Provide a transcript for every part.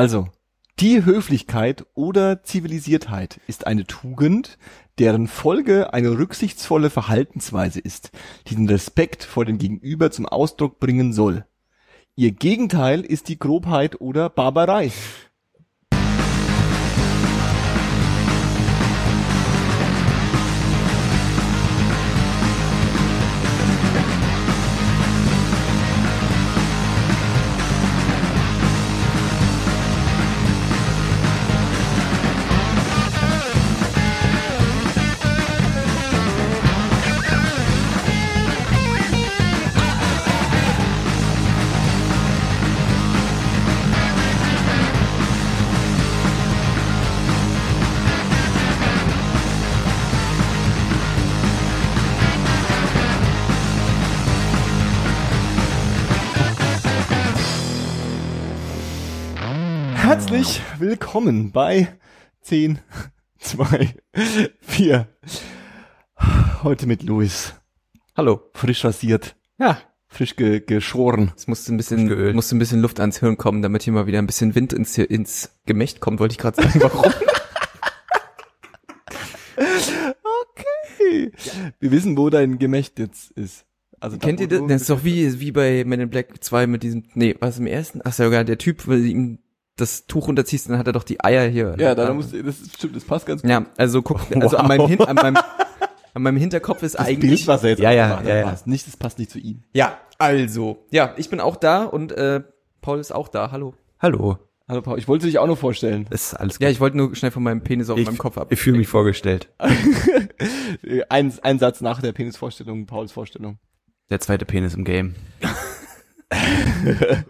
Also, die Höflichkeit oder Zivilisiertheit ist eine Tugend, deren Folge eine rücksichtsvolle Verhaltensweise ist, die den Respekt vor dem Gegenüber zum Ausdruck bringen soll. Ihr Gegenteil ist die Grobheit oder Barbarei. Willkommen bei 10, 2, 4. Heute mit Luis. Hallo. Frisch rasiert, Ja, frisch ge geschoren. es musste ein bisschen, musste ein bisschen Luft ans Hirn kommen, damit hier mal wieder ein bisschen Wind ins, ins Gemächt kommt, wollte ich gerade sagen. Warum? Okay. Wir wissen, wo dein Gemächt jetzt ist. Also Kennt ihr das? Das ist doch wie, wie bei Men in Black 2 mit diesem, nee, was im ersten? Ach sogar der Typ, weil ihm das Tuch runterziehst, dann hat er doch die Eier hier. Ja, da, musst du, das stimmt, das passt ganz gut. Ja, also guck, also an meinem, Hin an meinem, an meinem Hinterkopf ist Das eigentlich. Bild, was er jetzt Ja, ja, ja, ja. passt nicht, das passt nicht zu ihm. Ja, also. Ja, ich bin auch da und äh, Paul ist auch da. Hallo. Hallo. Hallo Paul, ich wollte dich auch noch vorstellen. Ist alles gut. Ja, ich wollte nur schnell von meinem Penis auf ich, meinem Kopf ab. ich fühle mich vorgestellt. ein, ein Satz nach der Penisvorstellung, Pauls Vorstellung. Der zweite Penis im Game.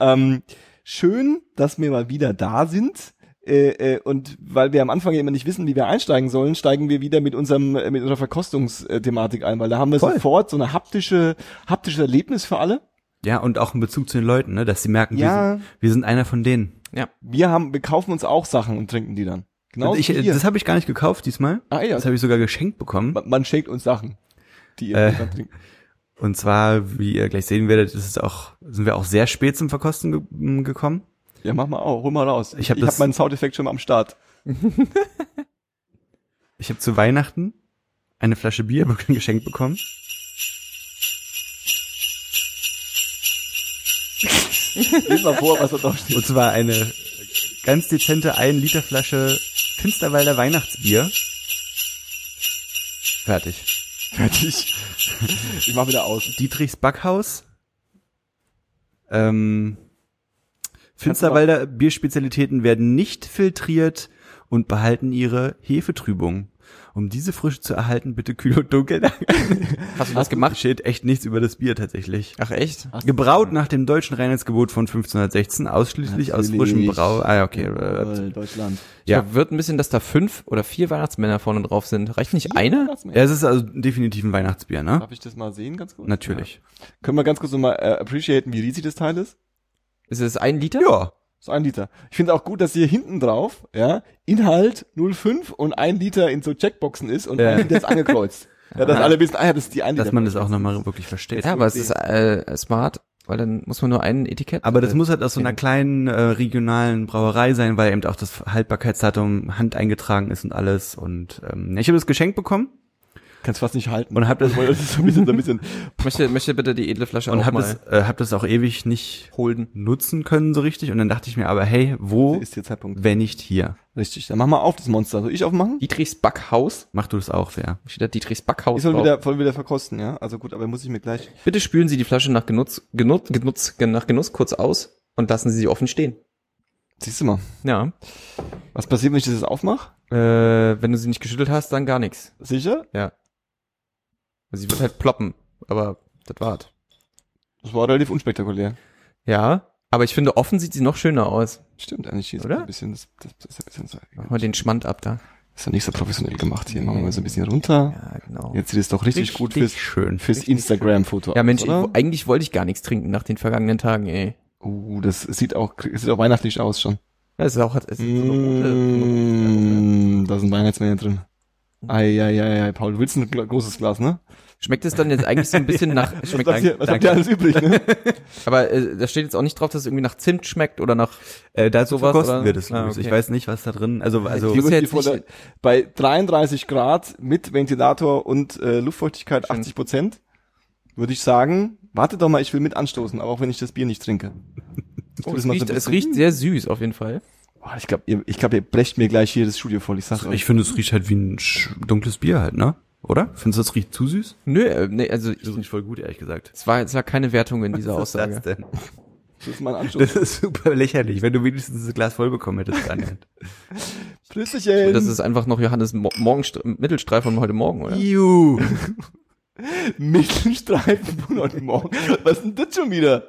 Ähm, schön, dass wir mal wieder da sind. Äh, äh, und weil wir am Anfang ja immer nicht wissen, wie wir einsteigen sollen, steigen wir wieder mit unserem äh, mit unserer Verkostungsthematik ein, weil da haben wir Voll. sofort so eine haptische haptisches Erlebnis für alle. Ja, und auch in Bezug zu den Leuten, ne, dass sie merken, Ja. wir, sind, wir sind einer von denen. ja. Wir haben wir kaufen uns auch Sachen und trinken die dann. Genau. Ich, das habe ich gar nicht gekauft diesmal. ah, ja. Das habe ich sogar geschenkt bekommen. man, man schenkt uns Sachen, die ihr Äh. trinkt. Und zwar, wie ihr gleich sehen werdet, ist es auch, sind wir auch sehr spät zum Verkosten ge m, gekommen. Ja, mach mal auch, hol mal raus. Ich hab ich hab meinen Soundeffekt schon mal am Start. Ich habe zu Weihnachten eine Flasche Bier geschenkt bekommen. Lies mal vor, was da drauf steht. Und zwar eine ganz dezente 1 Liter Flasche Finsterwalder Weihnachtsbier. Fertig. Fertig. Ich mach wieder aus. Dietrichs Backhaus. Ähm, Finsterwalder Bierspezialitäten werden nicht filtriert und behalten ihre Hefetrübung. Um diese Frische zu erhalten, bitte kühl und dunkel. Hast du das gemacht? Steht echt nichts über das Bier tatsächlich. Ach echt? Gebraut nach dem deutschen Reinheitsgebot von 1516, ausschließlich aus frischem Natürlich. Brau. Ah, ja, okay. Äh, Jawohl, Deutschland. Ja. Ja. Wird ein bisschen, dass da fünf oder vier Weihnachtsmänner vorne drauf sind. Reicht nicht eine? Ja, es ist also definitiv ein Weihnachtsbier, ne? Darf ich das mal sehen, ganz kurz? Natürlich. Ja. Können wir ganz kurz nochmal äh, appreciaten, wie riesig das Teil ist? Ist es ein Liter? Ja. So ein Liter. Ich finde auch gut, dass hier hinten drauf, ja, Inhalt 0,5 und ein Liter in so Checkboxen ist und Ja. ein Liter ist angekreuzt. ja, dass alle wissen, ah ja, das ist die ein Liter. Dass man das auch nochmal wirklich versteht. Ja, aber es ist äh, smart, weil dann muss man nur ein Etikett. Aber das äh, muss halt aus so einer kleinen äh, regionalen Brauerei sein, weil eben auch das Haltbarkeitsdatum hand eingetragen ist und alles. Und ähm, ich habe das geschenkt bekommen Kannst fast nicht halten. und habe das das ist so ein bisschen, so ein bisschen. Möchte, möchte bitte die edle Flasche und habe mal das, äh, hab das auch ewig nicht holen. nutzen können so richtig. Und dann dachte ich mir aber, hey, wo, ist der Zeitpunkt. wenn nicht hier? Richtig. Dann mach mal auf das Monster. Soll ich aufmachen? Dietrichs Backhaus. Mach du das auch, wer? Steht da Dietrichs Backhaus Ich soll drauf. wieder, voll wieder verkosten, ja? Also gut, aber muss ich mir gleich. Bitte spülen Sie die Flasche nach Genuss, Genuss, Genuss, nach Genuss kurz aus und lassen Sie sie offen stehen. Siehst du mal. Ja. Was passiert, wenn ich das jetzt aufmache? Äh, wenn du sie nicht geschüttelt hast, dann gar nichts. Sicher? Ja. Also sie wird halt ploppen, aber das war's. Das war relativ unspektakulär. Ja, aber ich finde, offen sieht sie noch schöner aus. Stimmt, eigentlich ist Oder? ein bisschen, das, das, das ist ein bisschen so, Machen wir den Schmand ab da. ist ja nicht so professionell gemacht hier. Machen wir mal so ein bisschen runter. Ja, genau. Jetzt sieht es doch richtig, gut fürs, schön. fürs Instagram-Foto Ja, Mensch, ich, oder? eigentlich wollte ich gar nichts trinken nach den vergangenen Tagen, ey. Uh, das sieht auch, sieht auch weihnachtlich aus schon. Das ist auch, es ist so eine rote, Mm, da sind Weihnachtsmänner drin. Ei, ei, ei, ei, Paul, du willst ein großes Glas, ne? Schmeckt es dann jetzt eigentlich so ein bisschen nach, schmeckt Was, ihr, was habt ihr alles übrig, ne? aber äh, da steht jetzt auch nicht drauf, dass es irgendwie nach Zimt schmeckt oder nach, Äh, dazu Sowas, verkosten oder? wir das, Ah, Louis. Ich okay. weiß nicht, was da drin, also, also, Die Die jetzt vor der- bei 33 Grad mit Ventilator und äh, Luftfeuchtigkeit Schön. 80 Prozent würde ich sagen, warte doch mal, ich will mit anstoßen, aber auch wenn ich das Bier nicht trinke. Oh, das es, so riecht, ein es riecht sehr süß auf jeden Fall. Boah, ich glaube, ihr, ich glaub, ihr brecht mir gleich hier das Studio voll. Ich sag's euch. ich finde, es riecht halt wie ein dunkles Bier halt, ne? Oder? Findest du, das riecht zu süß? Nö, äh, nee, also Das riecht voll gut, ehrlich gesagt. es war, es war keine Wertung in dieser Was ist Aussage. das denn? Das ist mein Anstoß. Das ist super lächerlich, wenn du wenigstens das Glas voll bekommen hättest, Daniel. Flüssigchen. Das ist einfach noch Johannes Mo Morgenst Mittelstreif von heute Morgen, oder? Juhu. Mittelstreifen von heute Morgen. Was ist denn das schon wieder?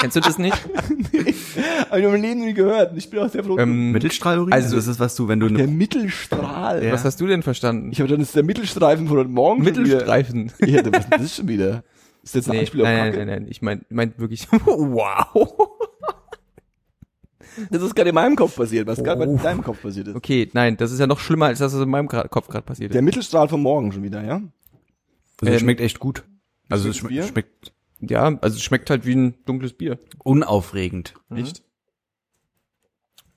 Kennst du das nicht? Hab ich in meinem Leben nie gehört. Ich bin auch sehr froh. ähm, Mittelstrahlurin? Also- das ist, was du, wenn du der Mittelstrahl. Ja. Was hast du denn verstanden? Ich habe dann ist der Mittelstreifen von heute Morgen. schon Mittelstreifen. Wieder. Ja, was ist denn das schon wieder? Ist das jetzt ein Nee, Anspiel auf nein, nein, Kacke? nein, nein, ich mein, meint wirklich, wow. Das ist gerade in meinem Kopf passiert, was gerade Oh. bei deinem Kopf passiert ist. Okay, nein, das ist ja noch schlimmer, als das, was in meinem Kopf gerade passiert Der ist. Mittelstrahl vom Morgen schon wieder, ja? Also es ähm, schmeckt echt gut. Also es Bier? schmeckt, Ja, also es schmeckt halt wie ein dunkles Bier. unaufregend. Echt?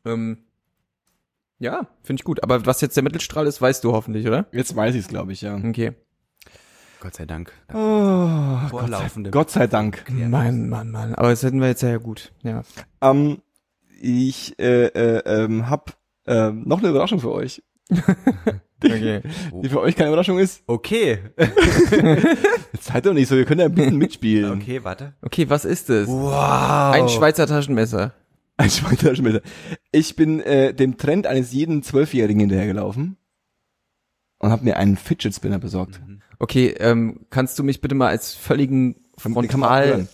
Ähm, ja, finde ich gut. Aber was jetzt der Mittelstrahl ist, weißt du hoffentlich, oder? Jetzt weiß ich es, glaube ich, ja. Okay. Gott sei Dank. Oh, Gott, sei, Vorlaufende. Gott sei Dank. Mann, Mann, Mann. Aber das hätten wir jetzt ja gut. Ja. Ähm, ich äh, äh, ähm, hab ähm, noch eine Überraschung für euch, Okay. die für euch keine Überraschung ist. Okay. Jetzt seid doch nicht so, ihr könnt ja ein bisschen mitspielen. Okay, warte. Okay, was ist es? Wow. Ein Schweizer Taschenmesser. Ein Schweizer Taschenmesser. Ich bin äh, dem Trend eines jeden Zwölfjährigen hinterhergelaufen und habe mir einen Fidget Spinner besorgt. Okay, ähm, kannst du mich bitte mal als völligen Frontal.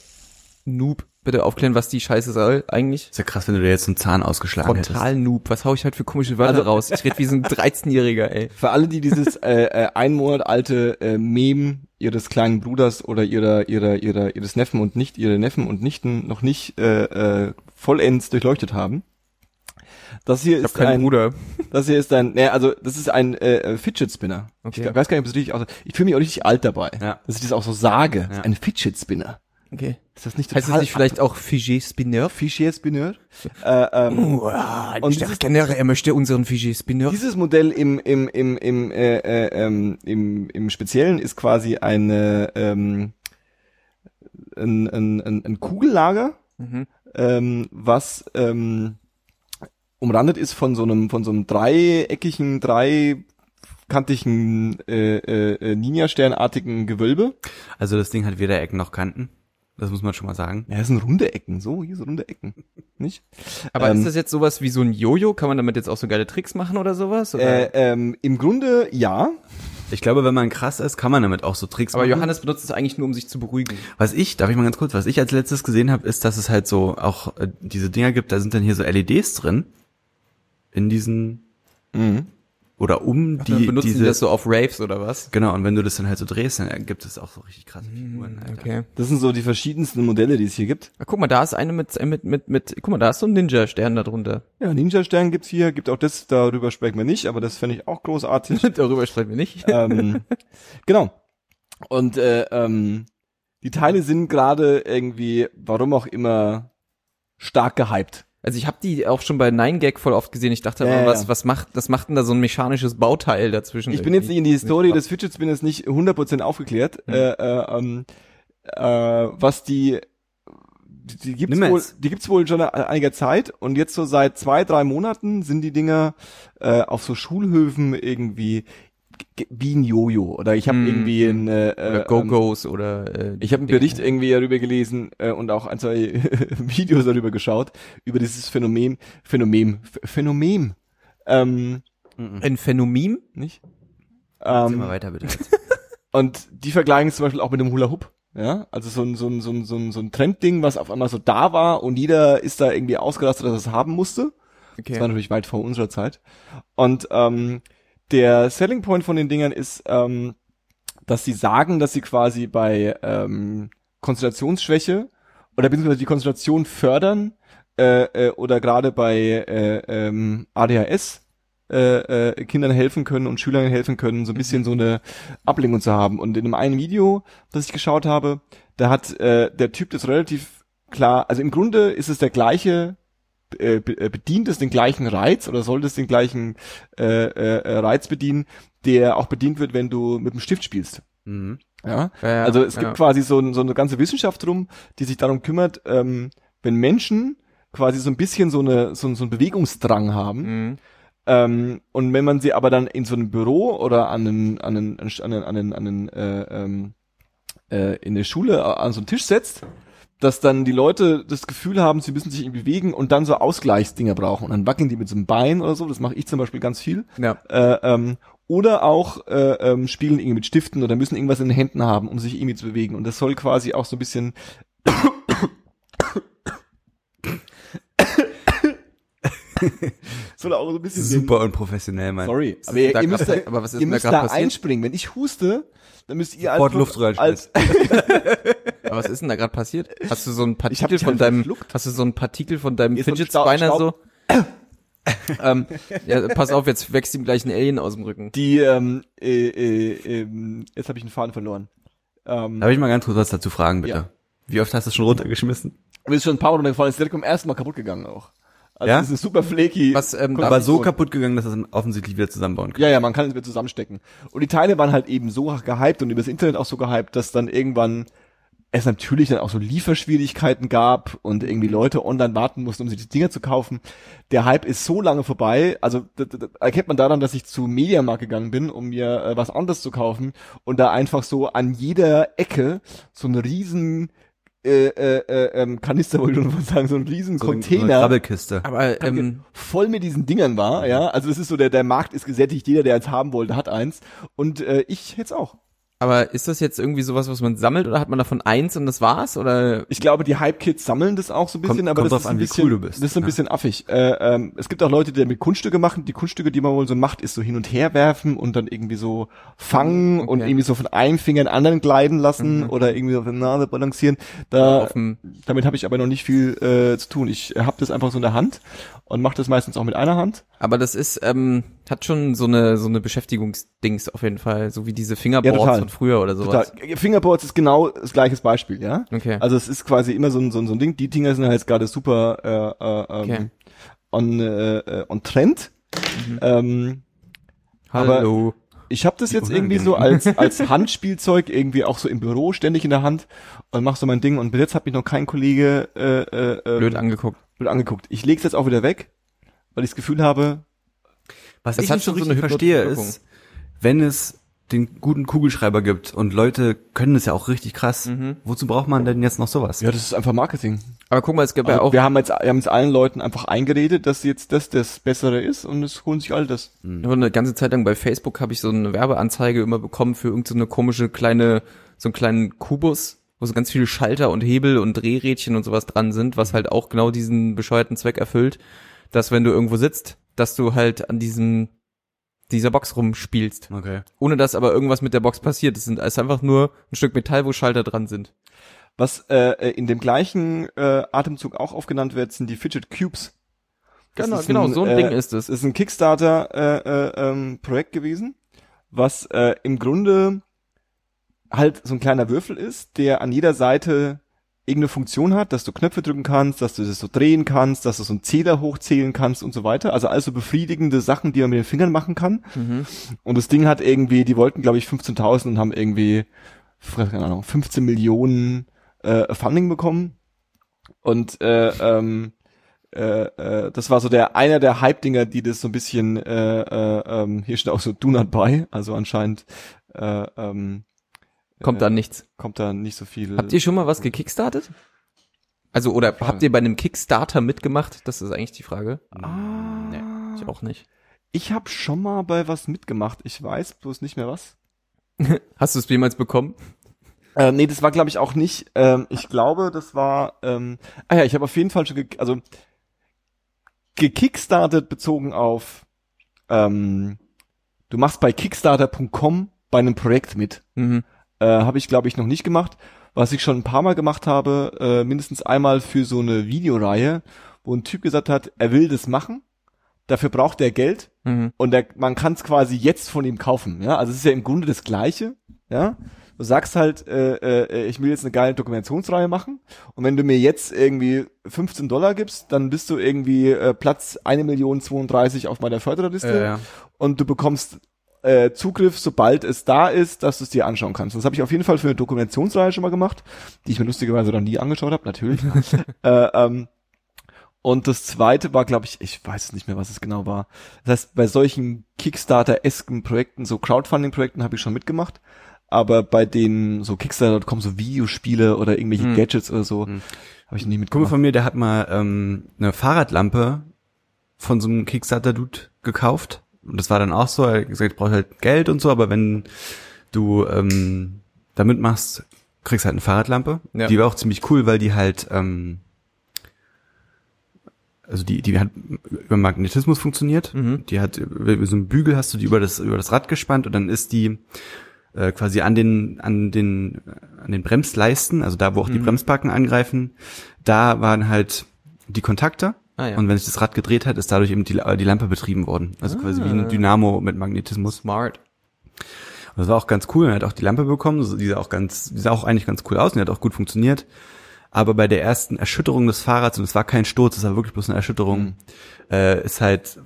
Noob bitte aufklären, was die Scheiße soll eigentlich? Ist ja krass, wenn du dir jetzt einen Zahn ausgeschlagen hättest. Frontal Noob. Was hau ich heute für komische Wörter Also- raus? Ich rede wie so ein 13-Jähriger, ey. Für alle, die dieses äh, äh, ein Monat alte äh, Mem ihres kleinen Bruders oder ihrer ihrer ihrer ihres Neffen und nicht ihre Neffen und Nichten noch nicht äh, äh, vollends durchleuchtet haben. Das hier Ich ist ein Bruder. das hier ist ein ne, also das ist ein äh, Fidget Spinner. Okay. Ich weiß gar nicht, ob es richtig aus. Ich fühle mich auch richtig alt dabei, Ja. dass ich das auch so sage. Ja. Ein Fidget Spinner. Okay. Ist das nicht Heißt das nicht vielleicht auch Figé Spinner? Fidget Spinner? Äh, ähm, und Und der dieses- Kenner, er möchte unseren Figé Spinner. Dieses Modell im im im im äh, äh, ähm, im, im Speziellen ist quasi eine ähm, ein, ein, ein, ein Kugellager, Mhm. ähm, was ähm, umrandet ist von so einem von so einem dreieckigen, dreikantigen äh, äh, Ninja-Sternartigen Gewölbe. Also das Ding hat weder Ecken noch Kanten. Das muss man schon mal sagen. Ja, das sind runde Ecken, so hier so runde Ecken, nicht? Aber Ähm, ist das jetzt sowas wie so ein Jojo? Kann man damit jetzt auch so geile Tricks machen oder sowas? Oder? Äh, ähm, Im Grunde ja. Ich glaube, wenn man krass ist, kann man damit auch so Tricks Aber machen. Johannes benutzt es eigentlich nur, um sich zu beruhigen. Was ich, darf ich mal ganz kurz, was ich als letztes gesehen habe, ist, dass es halt so auch äh, diese Dinger gibt, da sind dann hier so LEDs drin. In diesen, Mhm. Oder um Die, die, benutzen diese, die das so auf Raves oder was? genau, und wenn du das dann halt so drehst, dann gibt es auch so richtig krasse Figuren, Alter. Okay. Das sind so die verschiedensten Modelle, die es hier gibt. Ah, guck mal, da ist eine mit, mit, mit, mit, guck mal, da ist so ein Ninja-Stern da drunter. Ja, Ninja-Stern gibt's hier, gibt auch das, darüber sprechen wir nicht, aber das fände ich auch großartig. Darüber sprechen wir nicht. ähm, genau. Und äh, ähm, die Teile sind gerade irgendwie, warum auch immer, stark gehypt. Also ich habe die auch schon bei 9gag voll oft gesehen. Ich dachte Ja, ja, was, ja. was macht, das macht denn da so ein mechanisches Bauteil dazwischen? Ich bin jetzt nicht in die Historie des Fidget Spinners nicht 100% aufgeklärt, äh, äh, ähm, äh, was die die, die gibt's Nimm wohl, jetzt. die gibt's wohl schon einiger Zeit und jetzt so seit zwei, drei Monaten sind die Dinger äh, auf so Schulhöfen irgendwie wie ein Jojo oder ich habe Hm, irgendwie ein äh, Oder äh, Go-Go's oder äh, Ich habe einen Bericht irgendwie darüber gelesen äh, und auch ein, zwei Videos darüber geschaut, über dieses Phänomen, Phänomen, Ph- Phänomen, ähm, ein Phänomen. nicht? Ähm, mal weiter, bitte. und die vergleichen es zum Beispiel auch mit dem Hula Hoop. Ja, also so ein, so ein, so ein, so ein, so ein Trendding, was auf einmal so da war und jeder ist da irgendwie ausgerastet, dass er es haben musste. Das war Okay. natürlich weit vor unserer Zeit. Und ähm, der Selling Point von den Dingern ist, ähm, dass sie sagen, dass sie quasi bei ähm, Konzentrationsschwäche oder beziehungsweise die Konzentration fördern äh, äh, oder gerade bei äh, ähm, ADHS äh, äh, Kindern helfen können und Schülern helfen können, so ein bisschen so eine Ablenkung zu haben. Und in einem einen Video, das ich geschaut habe, da hat äh, der Typ das relativ klar, also im Grunde ist es der gleiche äh, äh, bedient es den gleichen Reiz oder sollte es den gleichen äh, äh, Reiz bedienen, der auch bedient wird, wenn du mit dem Stift spielst. Mhm. Ja, Ja, also es ja. gibt quasi so, so eine ganze Wissenschaft drum, die sich darum kümmert, ähm, wenn Menschen quasi so ein bisschen so eine so, so einen Bewegungsdrang haben Mhm. ähm, und wenn man sie aber dann in so einem Büro oder an einen an einen an einen, an einen, an einen äh, ähm, äh, in der Schule an so einen Tisch setzt, dass dann die Leute das Gefühl haben, sie müssen sich irgendwie bewegen und dann so Ausgleichsdinger brauchen und dann wackeln die mit so einem Bein oder so. Das mache ich zum Beispiel ganz viel. Ja. Äh, ähm, oder auch äh, ähm, spielen irgendwie mit Stiften oder müssen irgendwas in den Händen haben, um sich irgendwie zu bewegen. Und das soll quasi auch so ein bisschen soll auch so ein bisschen Super unprofessionell, Mann. Sorry, Was aber ist ihr, da ihr müsst da, aber was ist ihr denn da müsst da passiert? einspringen. Wenn ich huste, dann müsst ihr als, als Aber was ist denn da gerade passiert? Hast du so ein Partikel von deinem, verschluckt. hast du so ein Partikel von deinem ein Fidget Spinner so? Ähm, ja, pass auf, jetzt wächst ihm gleich ein Alien aus dem Rücken. die, ähm, äh, äh, ähm, jetzt habe ich einen Faden verloren. Ähm, Darf ich mal ganz kurz was dazu fragen, bitte? Ja. Wie oft hast du schon runtergeschmissen? mir ist schon ein paar Mal runtergefallen, ist direkt beim ersten Mal kaputt gegangen auch. Also Ja? das ist super flaky. Was, ähm, Aber so kaputt gegangen, dass es offensichtlich wieder zusammenbauen kann. Ja, ja, man kann es wieder zusammenstecken. Und die Teile waren halt eben so gehypt und übers Internet auch so gehypt, dass dann irgendwann es natürlich dann auch so Lieferschwierigkeiten gab und irgendwie Leute online warten mussten, um sich die Dinger zu kaufen. Der Hype ist so lange vorbei, also da, da, da erkennt man daran, dass ich zu Mediamarkt gegangen bin, um mir äh, was anderes zu kaufen und da einfach so an jeder Ecke so einen riesen äh, äh, äh, ähm, Kanister, wollte ich schon sagen, so einen riesen So ein- So Container eine Krabbelkiste. Aber ähm, voll mit diesen Dingern war, ja. Also es ist so, der, der Markt ist gesättigt, jeder, der eins haben wollte, hat eins. Und äh, ich hätte auch. Aber ist das jetzt irgendwie sowas, was man sammelt oder hat man davon eins und das war's? Oder Ich glaube, die Hype-Kids sammeln das auch so ein bisschen, Kommt- aber kommt das drauf ist ein an, wie bisschen, cool du bist. Das ist ein Ja. bisschen affig. Äh, ähm, es gibt auch Leute, die damit Kunststücke machen. Die Kunststücke, die man wohl so macht, ist so hin und her werfen und dann irgendwie so fangen und Okay. irgendwie so von einem Finger in den anderen gleiten lassen oder irgendwie auf der Nase balancieren. Da, damit habe ich aber noch nicht viel äh, zu tun. Ich habe das einfach so in der Hand und mache das meistens auch mit einer Hand. aber das ist, ähm, hat schon so eine, so eine Beschäftigungsdings auf jeden Fall, so wie diese Fingerboards total. von früher oder sowas. Total. Fingerboards ist genau das gleiche Beispiel, ja. Okay. Also es ist quasi immer so ein, so ein, so ein Ding. Die Dinger sind halt jetzt gerade super äh, äh, ähm, Okay. on, äh, on Trend. Mhm. Ähm, aber- Hallo. ich habe das jetzt irgendwie so als, als Handspielzeug irgendwie auch so im Büro ständig in der Hand und mach so mein Ding. Und bis jetzt hat mich noch kein Kollege äh, äh, ähm, Blöd angeguckt. blöd angeguckt. Ich leg's jetzt auch wieder weg, weil ich das Gefühl habe, Was Das ich hat nicht so schon so richtig verstehe, ist, wenn es den guten Kugelschreiber gibt und Leute können das ja auch richtig krass. Mhm. Wozu braucht man denn jetzt noch sowas? ja, das ist einfach Marketing. Aber guck mal, es gab ja auch, wir haben jetzt, wir haben jetzt allen Leuten einfach eingeredet, dass jetzt das das Bessere ist und es holen sich alle das. nur eine ganze Zeit lang bei Facebook habe ich so eine Werbeanzeige immer bekommen für irgendeine so komische kleine, so einen kleinen Kubus, wo so ganz viele Schalter und Hebel und Drehrädchen und sowas dran sind, was halt auch genau diesen bescheuerten Zweck erfüllt, dass wenn du irgendwo sitzt, dass du halt an diesem dieser Box rumspielst. Okay. Ohne dass aber irgendwas mit der Box passiert. Es sind es ist einfach nur ein Stück Metall, wo Schalter dran sind. Was äh, in dem gleichen äh, Atemzug auch aufgenannt wird, sind die Fidget Cubes. Das Genau, genau, so ein äh, Ding ist es. Das ist ein Kickstarter äh, äh, ähm, Projekt gewesen, was äh, im Grunde halt so ein kleiner Würfel ist, der an jeder Seite irgendeine Funktion hat, dass du Knöpfe drücken kannst, dass du das so drehen kannst, dass du so einen Zähler hochzählen kannst und so weiter. Also also befriedigende Sachen, die man mit den Fingern machen kann. Mhm. Und das Ding hat irgendwie, die wollten glaube ich 15.000 und haben irgendwie, keine Ahnung, 15 Millionen äh, Funding bekommen. Und äh, ähm, äh, äh, das war so der einer der Hype-Dinger, die das so ein bisschen, äh, äh, ähm, hier steht auch so Do not buy, also anscheinend äh, ähm, Kommt äh, da nichts. kommt da nicht so viel. Habt ihr schon mal was gekickstartet? Also, oder habt ihr bei einem Kickstarter mitgemacht? Das ist eigentlich die Frage. ah, Nee, ich auch nicht. ich habe schon mal bei was mitgemacht. Ich weiß bloß nicht mehr was. Hast du es jemals bekommen? Äh, nee, das war glaube ich auch nicht. Ähm, ich glaube, das war. Ähm, ah ja, ich habe auf jeden Fall schon, ge also gekickstartet bezogen auf. Ähm, du machst bei Kickstarter.com bei einem Projekt mit. Mhm. Äh, habe ich glaube ich noch nicht gemacht. Was ich schon ein paar Mal gemacht habe, äh, mindestens einmal für so eine Videoreihe, wo ein Typ gesagt hat, er will das machen, dafür braucht der Geld Mhm. und der, man kann es quasi jetzt von ihm kaufen. Ja, also es ist ja im Grunde das Gleiche. Ja, du sagst halt, äh, äh, ich will jetzt eine geile Dokumentationsreihe machen und wenn du mir jetzt irgendwie 15 Dollar gibst, dann bist du irgendwie äh, Platz 1 Million 32 auf meiner Förderliste Ja, ja. und du bekommst äh, Zugriff, sobald es da ist, dass du es dir anschauen kannst. Das habe ich auf jeden Fall für eine Dokumentationsreihe schon mal gemacht, die ich mir lustigerweise noch nie angeschaut habe, natürlich. äh, ähm, und das zweite war, glaube ich, ich weiß es nicht mehr, was es genau war. Das heißt, bei solchen Kickstarter-esken Projekten, so Crowdfunding-Projekten habe ich schon mitgemacht. Aber bei den so Kickstarter.com, so Videospiele oder irgendwelche Hm. Gadgets oder so, Hm. habe ich nie Ein Kumpel mitgemacht. von mir, der hat mal ähm, eine Fahrradlampe von so einem Kickstarter-Dude gekauft. Und das war dann auch so, er hat gesagt, ich brauche halt Geld und so, aber wenn du ähm, damit machst, kriegst halt eine Fahrradlampe. Ja. Die war auch ziemlich cool, weil die halt ähm, also die, die hat über Magnetismus funktioniert. Mhm. Die hat über so einen Bügel hast du die über das über das Rad gespannt und dann ist die äh, quasi an den an den an den Bremsleisten, also da wo auch die Mhm. Bremsbacken angreifen, da waren halt die Kontakte Ah, ja. und wenn sich das Rad gedreht hat, ist dadurch eben die, die Lampe betrieben worden. Also quasi wie Ah. ein Dynamo mit Magnetismus. Smart. Und das war auch ganz cool. Er hat auch die Lampe bekommen. Die sah auch ganz, die sah auch eigentlich ganz cool aus und die hat auch gut funktioniert. Aber bei der ersten Erschütterung des Fahrrads, und es war kein Sturz, es war wirklich bloß eine Erschütterung, Mhm. äh, ist halt,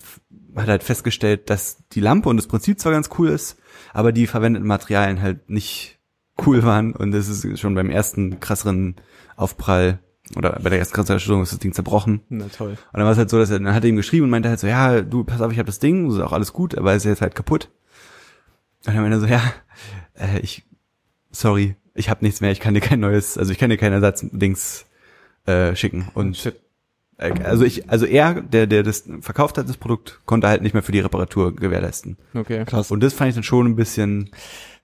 hat halt festgestellt, dass die Lampe und das Prinzip zwar ganz cool ist, aber die verwendeten Materialien halt nicht cool waren. Und es ist schon beim ersten krasseren Aufprall oder bei der Erschütterung ist das Ding zerbrochen. Na toll. Und dann war es halt so, dass er, dann hat er ihm geschrieben und meinte halt so, ja, du, pass auf, ich habe das Ding, das ist auch alles gut, aber es ist jetzt halt kaputt. Und dann meinte er so, ja, äh, ich, sorry, ich habe nichts mehr, ich kann dir kein neues, also ich kann dir kein Ersatzdings äh, schicken. Und Shit. äh, also ich, also er, der, der das verkauft hat, das Produkt, konnte halt nicht mehr für die Reparatur gewährleisten. Okay. Krass. Und das fand ich dann schon ein bisschen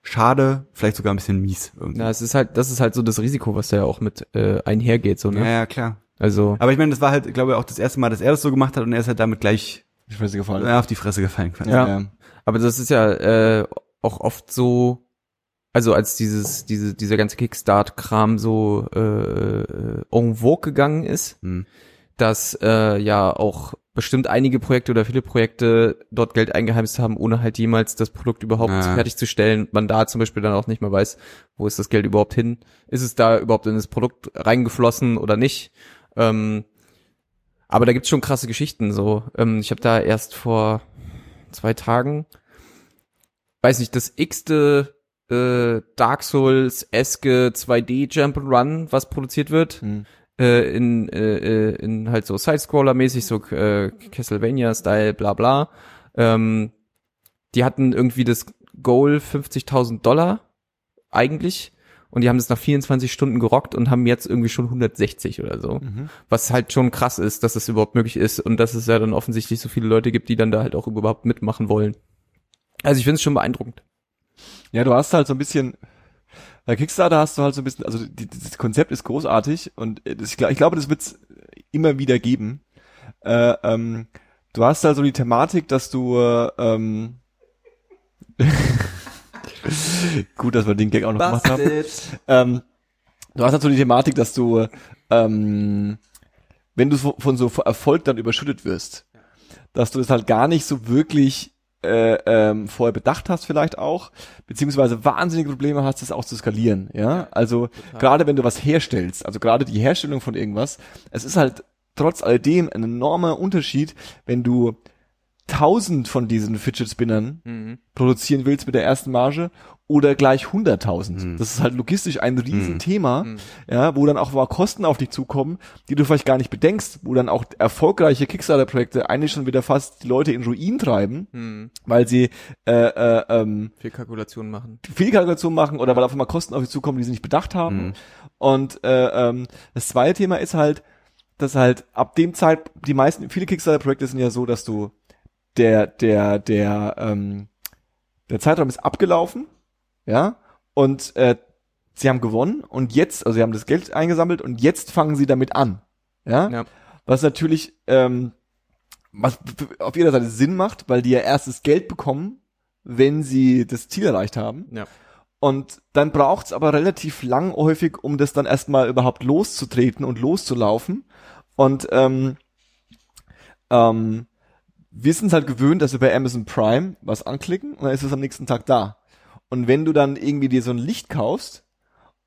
schade, vielleicht sogar ein bisschen mies irgendwie. Na, es ist halt, das ist halt so das Risiko, was da ja auch mit äh, einhergeht, so, ne? ja, ja, klar. Also, Aber ich meine, das war halt, glaube ich, auch das erste Mal, dass er das so gemacht hat und er ist halt damit gleich Ich Fresse gefallen. äh, auf die Fresse gefallen. quasi. Ja. aber das ist ja äh, auch oft so, also als dieses, diese, dieser ganze Kickstart-Kram so äh, äh, en vogue gegangen ist, Hm. dass äh, ja auch bestimmt einige Projekte oder viele Projekte dort Geld eingeheimst haben, ohne halt jemals das Produkt überhaupt Ja. fertigzustellen. Man da zum Beispiel dann auch nicht mehr weiß, wo ist das Geld überhaupt hin? Ist es da überhaupt in das Produkt reingeflossen oder nicht? Ähm, aber da gibt's schon krasse Geschichten. So, ähm, ich habe da erst vor zwei Tagen, weiß nicht, das x-te äh, Dark Souls eske 2D Jump and Run, was produziert wird Hm. Äh, in, äh, äh, in halt so Sidescroller-mäßig, so äh, Castlevania-Style, bla bla. Ähm, die hatten irgendwie das Goal 50.000 Dollar eigentlich und die haben das nach 24 Stunden gerockt und haben jetzt irgendwie schon 160 oder so. Mhm. Was halt schon krass ist, dass das überhaupt möglich ist und dass es ja dann offensichtlich so viele Leute gibt, die dann da halt auch überhaupt mitmachen wollen. Also ich finde es schon beeindruckend. Ja, du hast halt so ein bisschen, bei Kickstarter hast du halt so ein bisschen, also die, das Konzept ist großartig und äh, das, ich, ich glaube, das wird's immer wieder geben. Äh, ähm, du hast halt so die Thematik, dass du äh, ähm, gut, dass wir den Gag auch noch gemacht haben. Ähm, du hast halt so die Thematik, dass du ähm, wenn du von so Erfolg dann überschüttet wirst, dass du das halt gar nicht so wirklich äh, ähm, vorher bedacht hast vielleicht auch, beziehungsweise wahnsinnige Probleme hast, das auch zu skalieren, ja. Also gerade wenn du was herstellst, also gerade die Herstellung von irgendwas, es ist halt trotz alledem ein enormer Unterschied, wenn du tausend von diesen Fidget Spinnern Mhm. produzieren willst mit der ersten Marge oder gleich 100.000. Mhm. Das ist halt logistisch ein Riesenthema, Mhm. ja, wo dann auch mal Kosten auf dich zukommen, die du vielleicht gar nicht bedenkst, wo dann auch erfolgreiche Kickstarter-Projekte eigentlich schon wieder fast die Leute in Ruin treiben, Mhm. weil sie äh, äh, ähm, Viel Kalkulation machen. Fehlkalkulation machen oder weil auf einmal Kosten auf dich zukommen, die sie nicht bedacht haben. Mhm. Und äh, ähm, das zweite Thema ist halt, dass halt ab dem Zeit die meisten, viele Kickstarter-Projekte sind ja so, dass du der der der ähm, der Zeitraum ist abgelaufen, ja, und äh, sie haben gewonnen und jetzt, also sie haben das Geld eingesammelt und jetzt fangen sie damit an, ja, Ja. was natürlich ähm, was auf jeder Seite Sinn macht, weil die ja erst das Geld bekommen, wenn sie das Ziel erreicht haben. Ja. Und dann braucht's aber relativ lang häufig, um das dann erstmal überhaupt loszutreten und loszulaufen. Und ähm, ähm, wir sind es halt gewöhnt, dass wir bei Amazon Prime was anklicken und dann ist es am nächsten Tag da. Und wenn du dann irgendwie dir so ein Licht kaufst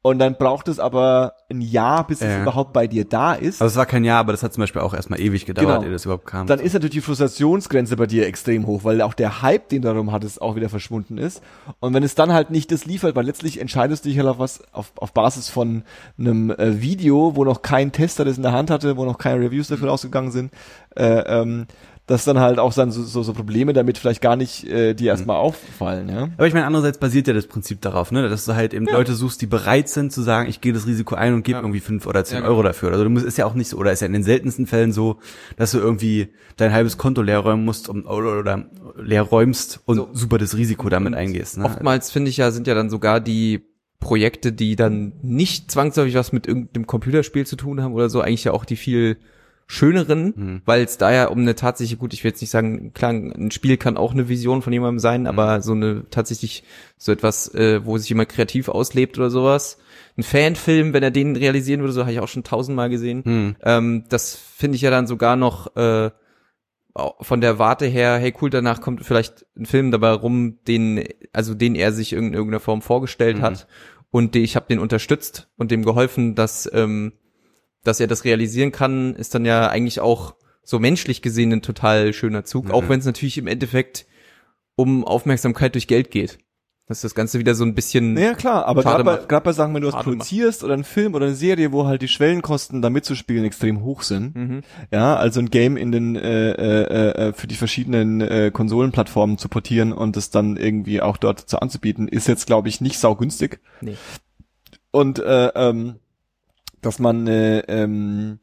und dann braucht es aber ein Jahr, bis es Ja. überhaupt bei dir da ist, Also es war kein Jahr, aber das hat zum Beispiel auch erstmal ewig gedauert, Genau. ehe das überhaupt kam. dann ist natürlich die Frustrationsgrenze bei dir extrem hoch, weil auch der Hype, den du darum hattest, auch wieder verschwunden ist. Und wenn es dann halt nicht das liefert, weil letztlich entscheidest du dich halt auf was, auf, auf Basis von einem äh, Video, wo noch kein Tester das in der Hand hatte, wo noch keine Reviews dafür rausgegangen sind, äh, ähm, dass dann halt auch dann so, so, so Probleme damit vielleicht gar nicht äh, dir erstmal auffallen, ja. Aber ich meine, andererseits basiert ja das Prinzip darauf, ne, dass du halt eben Leute suchst, die bereit sind zu sagen, ich gehe das Risiko ein und gebe Ja. irgendwie fünf oder zehn Ja, Euro dafür. Also du musst, ist ja auch nicht so, oder ist ja in den seltensten Fällen so, dass du irgendwie dein halbes Konto leer räumen musst um, oder, oder leer räumst und So. super das Risiko damit Und eingehst. Ne? Oftmals finde ich ja, sind ja dann sogar die Projekte, die dann nicht zwangsläufig was mit irgendeinem Computerspiel zu tun haben oder so, eigentlich ja auch die viel schöneren, Mhm. weil es da ja um eine tatsächliche, gut, ich will jetzt nicht sagen, klar, ein Spiel kann auch eine Vision von jemandem sein, aber so eine tatsächlich so etwas, äh, wo sich jemand kreativ auslebt oder sowas. Ein Fanfilm, wenn er den realisieren würde, so habe ich auch schon tausendmal gesehen. Hm. Ähm, das finde ich ja dann sogar noch äh, von der Warte her, hey cool, danach kommt vielleicht ein Film dabei rum, den, also den er sich in irgendeiner Form vorgestellt Mhm. hat und die, ich habe den unterstützt und dem geholfen, dass, ähm, dass er das realisieren kann, ist dann ja eigentlich auch so menschlich gesehen ein total schöner Zug, Ja. auch wenn es natürlich im Endeffekt um Aufmerksamkeit durch Geld geht. Dass das Ganze wieder so ein bisschen Ja, klar, aber gerade bei, grad bei Sachen, wenn du was produzierst oder einen Film oder eine Serie, wo halt die Schwellenkosten da mitzuspielen extrem hoch sind, Mhm. ja, also ein Game in den äh, äh, äh, für die verschiedenen äh, Konsolenplattformen zu portieren und es dann irgendwie auch dort zu anzubieten, ist jetzt glaube ich nicht saugünstig. Nee. Und äh, ähm, dass man äh, ähm,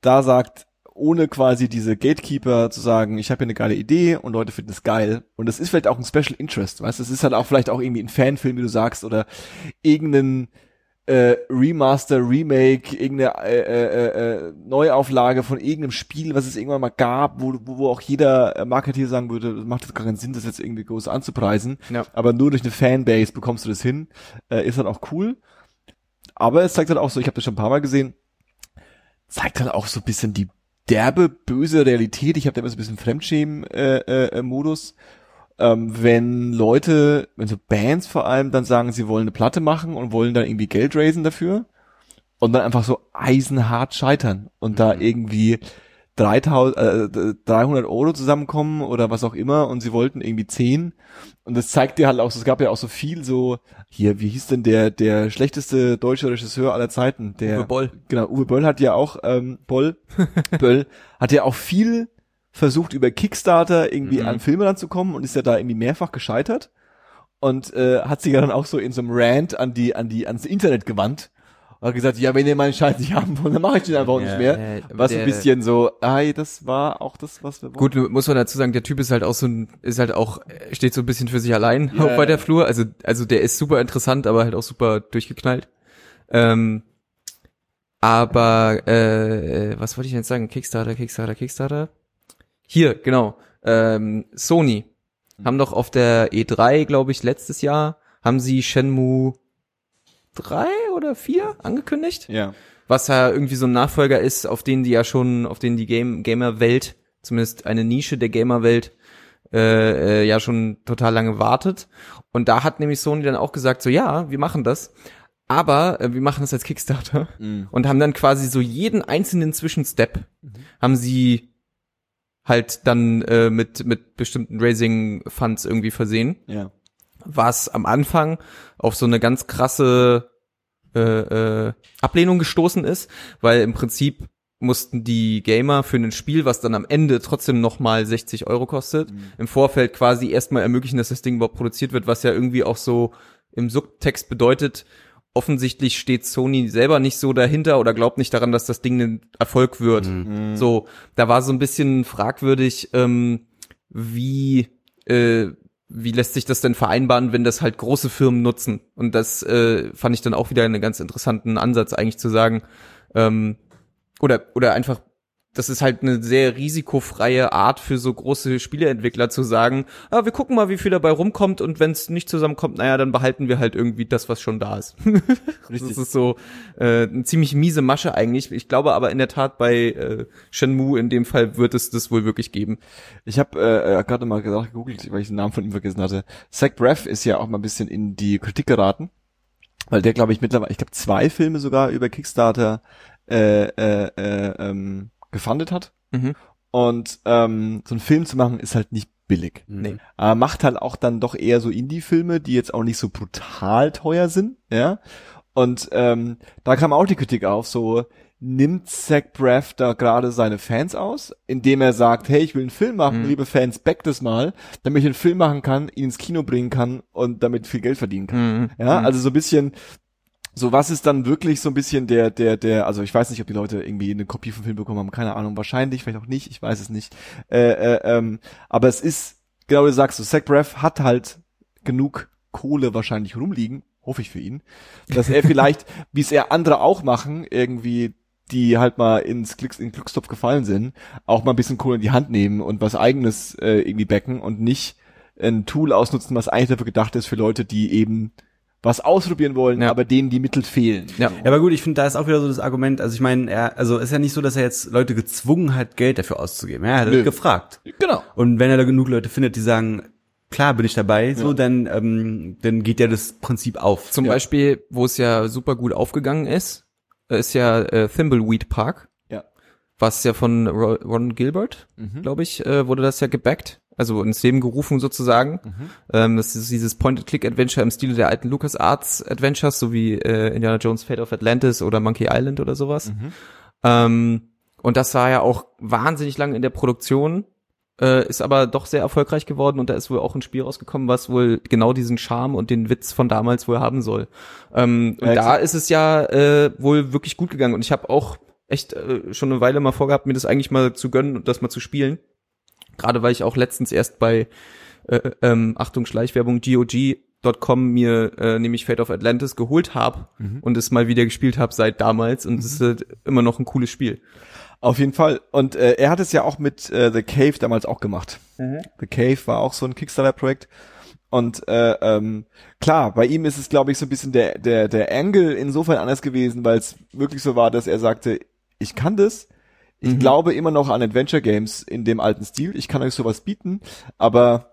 da sagt, ohne quasi diese Gatekeeper zu sagen, ich habe hier eine geile Idee und Leute finden es geil. Und das ist vielleicht auch ein Special Interest, weißt du? Es ist halt auch vielleicht auch irgendwie ein Fanfilm, wie du sagst, oder irgendein äh, Remaster, Remake, irgendeine äh, äh, äh, Neuauflage von irgendeinem Spiel, was es irgendwann mal gab, wo, wo, wo auch jeder äh, Marketeer sagen würde, das macht jetzt gar keinen Sinn, das jetzt irgendwie groß anzupreisen. Ja. Aber nur durch eine Fanbase bekommst du das hin. Äh, ist halt auch cool. Aber es zeigt halt auch so, ich habe das schon ein paar Mal gesehen, zeigt halt auch so ein bisschen die derbe, böse Realität. Ich habe da immer so ein bisschen Fremdschämen-Modus. Äh, äh, Modus. ähm, wenn Leute, wenn so Bands vor allem dann sagen, sie wollen eine Platte machen und wollen dann irgendwie Geld raisen dafür und dann einfach so eisenhart scheitern und da irgendwie 3000, äh, 300 Euro zusammenkommen oder was auch immer und sie wollten irgendwie 10 und das zeigt dir halt auch, es gab ja auch so viel so, hier, wie hieß denn der, der schlechteste deutsche Regisseur aller Zeiten, der, Uwe Boll. genau, Uwe Boll hat ja auch, ähm, Boll, Böll, hat ja auch viel versucht über Kickstarter irgendwie Mhm. an Filme ranzukommen und ist ja da irgendwie mehrfach gescheitert und äh, hat sich ja dann auch so in so einem Rant an die, an die, ans Internet gewandt hat gesagt, ja, wenn ihr meinen Scheiß nicht haben wollt, dann mache ich den einfach auch Ja, nicht mehr. äh, was der- ein bisschen so, ey, das war auch das, was wir Gut, muss man dazu sagen, der Typ ist halt auch so ein, ist halt auch, äh, steht so ein bisschen für sich allein Ja, auf weiter ja. Flur. Also, also der ist super interessant, aber halt auch super durchgeknallt. Ähm, aber äh, was wollte ich denn jetzt sagen? Kickstarter, Kickstarter, Kickstarter. Hier, genau. Ähm, Sony haben doch auf der E3, glaube ich, letztes Jahr haben sie Shenmue 3 oder 4 angekündigt Ja. was ja irgendwie so ein Nachfolger ist, auf den die ja schon, auf den die Game Gamer-Welt, zumindest eine Nische der Gamer-Welt, äh, äh, ja schon total lange wartet. Und da hat nämlich Sony dann auch gesagt, so ja, wir machen das, aber äh, wir machen das als Kickstarter Mhm. und haben dann quasi so jeden einzelnen Zwischenstep haben sie halt dann äh, mit mit bestimmten Raising Funds irgendwie versehen Ja. Was am Anfang auf so eine ganz krasse äh, äh, Ablehnung gestoßen ist, weil im Prinzip mussten die Gamer für ein Spiel, was dann am Ende trotzdem nochmal 60 Euro kostet, im Vorfeld quasi erstmal ermöglichen, dass das Ding überhaupt produziert wird, was ja irgendwie auch so im Subtext bedeutet, offensichtlich steht Sony selber nicht so dahinter oder glaubt nicht daran, dass das Ding ein Erfolg wird. Mhm. So, da war so ein bisschen fragwürdig, ähm, wie äh, wie lässt sich das denn vereinbaren, wenn das halt große Firmen nutzen? Und das äh, fand ich dann auch wieder einen ganz interessanten Ansatz eigentlich zu sagen, ähm, oder oder einfach das ist halt eine sehr risikofreie Art für so große Spieleentwickler zu sagen, ah, wir gucken mal, wie viel dabei rumkommt und wenn es nicht zusammenkommt, naja, dann behalten wir halt irgendwie das, was schon da ist. das ist so äh, eine ziemlich miese Masche eigentlich. Ich glaube aber in der Tat bei äh, Shenmue in dem Fall wird es das wohl wirklich geben. Ich habe äh, äh, gerade mal gesagt, gegoogelt, weil ich den Namen von ihm vergessen hatte. Zach Braff ist ja auch mal ein bisschen in die Kritik geraten, weil der, glaube ich, mittlerweile, ich glaube, zwei Filme sogar über Kickstarter äh, äh, äh, ähm, gefundet hat. Mhm. Und ähm, so einen Film zu machen ist halt nicht billig. Nee. Aber macht halt auch dann doch eher so Indie-Filme, die jetzt auch nicht so brutal teuer sind, ja. Und ähm, da kam auch die Kritik auf, so nimmt Zach Braff da gerade seine Fans aus, indem er sagt, hey, ich will einen Film machen, Mhm. liebe Fans, back das mal, damit ich einen Film machen kann, ihn ins Kino bringen kann und damit viel Geld verdienen kann. Mhm. Ja, Mhm. also so ein bisschen, so was ist dann wirklich so ein bisschen der, der, der, also ich weiß nicht, ob die Leute irgendwie eine Kopie vom Film bekommen haben, keine Ahnung, wahrscheinlich, vielleicht auch nicht, ich weiß es nicht. Äh, äh, ähm, aber es ist, genau wie du sagst, so Zach Braff hat halt genug Kohle wahrscheinlich rumliegen, hoffe ich für ihn, dass er vielleicht, wie es er andere auch machen, irgendwie die halt mal ins Glücks, in den Glückstopf gefallen sind, auch mal ein bisschen Kohle in die Hand nehmen und was eigenes äh, irgendwie backen und nicht ein Tool ausnutzen, was eigentlich dafür gedacht ist für Leute, die eben was ausprobieren wollen, Ja. aber denen die Mittel fehlen. Ja. Ja, aber gut, ich finde, da ist auch wieder so das Argument, also ich meine, er, also ist ja nicht so, dass er jetzt Leute gezwungen hat, Geld dafür auszugeben. Ja, er hat Nö. gefragt. Genau. Und wenn er da genug Leute findet, die sagen, klar bin ich dabei, so, dann, ähm, dann geht ja das Prinzip auf. Zum Ja. Beispiel, wo es ja super gut aufgegangen ist, ist ja äh, Thimbleweed Park, Ja. was ja von Ro Ron Gilbert, Mhm. glaube ich, äh, wurde das ja gebackt, also ins Leben gerufen sozusagen. Mhm. Ähm, das ist dieses Point-and-Click-Adventure im Stile der alten LucasArts-Adventures, so wie äh, Indiana Jones Fate of Atlantis oder Monkey Island oder sowas. Mhm. Ähm, und das war ja auch wahnsinnig lange in der Produktion, äh, ist aber doch sehr erfolgreich geworden und da ist wohl auch ein Spiel rausgekommen, was wohl genau diesen Charme und den Witz von damals wohl haben soll. Ähm, und Ja, da ist es ja äh, wohl wirklich gut gegangen und ich habe auch echt äh, schon eine Weile mal vorgehabt, mir das eigentlich mal zu gönnen und das mal zu spielen. Gerade weil ich auch letztens erst bei äh, ähm, Achtung Schleichwerbung GOG.com mir äh, nämlich Fate of Atlantis geholt habe und es mal wieder gespielt habe seit damals und es ist halt immer noch ein cooles Spiel. Auf jeden Fall. Und äh, er hat es ja auch mit äh, The Cave damals auch gemacht. The Cave war auch so ein Kickstarter-Projekt. Und äh, ähm, klar, bei ihm ist es, glaube ich, so ein bisschen der, der, der Angle insofern anders gewesen, weil es wirklich so war, dass er sagte, ich kann das. Ich glaube immer noch an Adventure Games in dem alten Stil. Ich kann euch sowas bieten, aber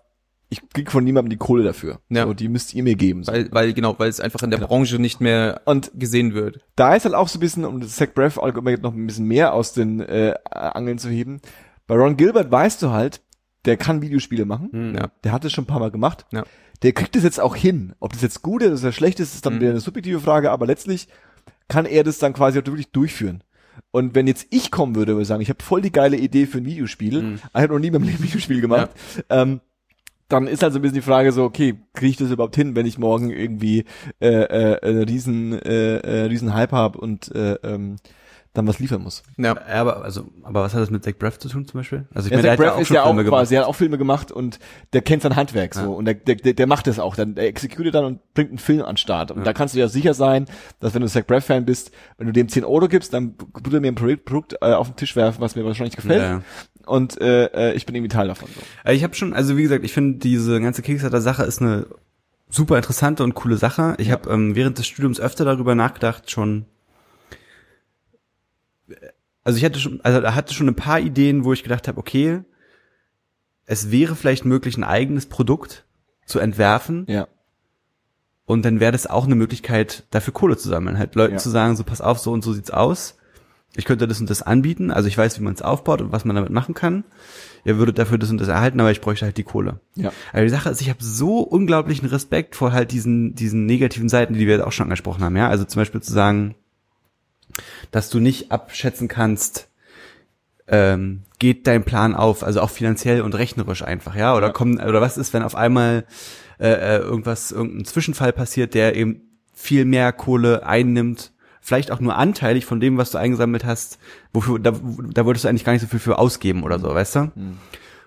ich krieg von niemandem die Kohle dafür. Ja. So, die müsst ihr mir geben. So. Weil, weil genau, weil es einfach in der Branche nicht mehr Und gesehen wird. da ist halt auch so ein bisschen, um das Zach Braff noch ein bisschen mehr aus den äh, Angeln zu heben. Bei Ron Gilbert weißt du halt, der kann Videospiele machen. Ja. Der hat es schon ein paar Mal gemacht. Ja. Der kriegt es jetzt auch hin. Ob das jetzt gut ist oder schlecht ist, ist dann Mhm. wieder eine subjektive Frage, aber letztlich kann er das dann quasi auch wirklich durchführen. Und wenn jetzt ich kommen würde, würde ich sagen, ich habe voll die geile Idee für ein Videospiel, Mhm. ich habe noch nie beim Leben ein Videospiel gemacht, ähm, dann ist halt so ein bisschen die Frage so, okay, kriege ich das überhaupt hin, wenn ich morgen irgendwie äh, äh, einen riesen, äh, äh, riesen Hype habe und äh, ähm, dann was liefern muss. Ja. Ja, aber, also, aber was hat das mit Zach Braff zu tun zum Beispiel? Also ich Ja, meine, der Zach hat Braff ist ja auch Filme gemacht. quasi, er hat auch Filme gemacht und der kennt sein Handwerk Ja. so und der, der, der, macht das auch, dann der exekutiert dann und bringt einen Film an den Start und da kannst du ja sicher sein, dass wenn du Zach Braff Fan bist, wenn du dem 10 Euro gibst, dann würde er mir ein Produkt, äh, auf den Tisch werfen, was mir wahrscheinlich gefällt Ja. und äh, äh, ich bin irgendwie Teil davon. So. Also Ich habe schon, also wie gesagt, ich finde diese ganze Kickstarter-Sache ist eine super interessante und coole Sache. Ich habe ähm, während des Studiums öfter darüber nachgedacht, schon. Also ich hatte schon, also da hatte schon ein paar Ideen, wo ich gedacht habe, okay, es wäre vielleicht möglich, ein eigenes Produkt zu entwerfen Ja. und dann wäre das auch eine Möglichkeit, dafür Kohle zu sammeln. Halt Leuten Ja. zu sagen, so pass auf, so und so sieht's aus. Ich könnte das und das anbieten. Also ich weiß, wie man es aufbaut und was man damit machen kann. Ihr würdet dafür das und das erhalten, aber ich bräuchte halt die Kohle. Ja. Aber die Sache ist, ich habe so unglaublichen Respekt vor halt diesen, diesen negativen Seiten, die wir jetzt auch schon angesprochen haben. Ja, also zum Beispiel zu sagen, dass du nicht abschätzen kannst, ähm, geht dein Plan auf, also auch finanziell und rechnerisch einfach, ja? Oder Ja. kommen, oder was ist, wenn auf einmal äh, äh, irgendwas, irgendein Zwischenfall passiert, der eben viel mehr Kohle einnimmt, vielleicht auch nur anteilig von dem, was du eingesammelt hast, wofür, da, da würdest du eigentlich gar nicht so viel für ausgeben oder so, weißt du?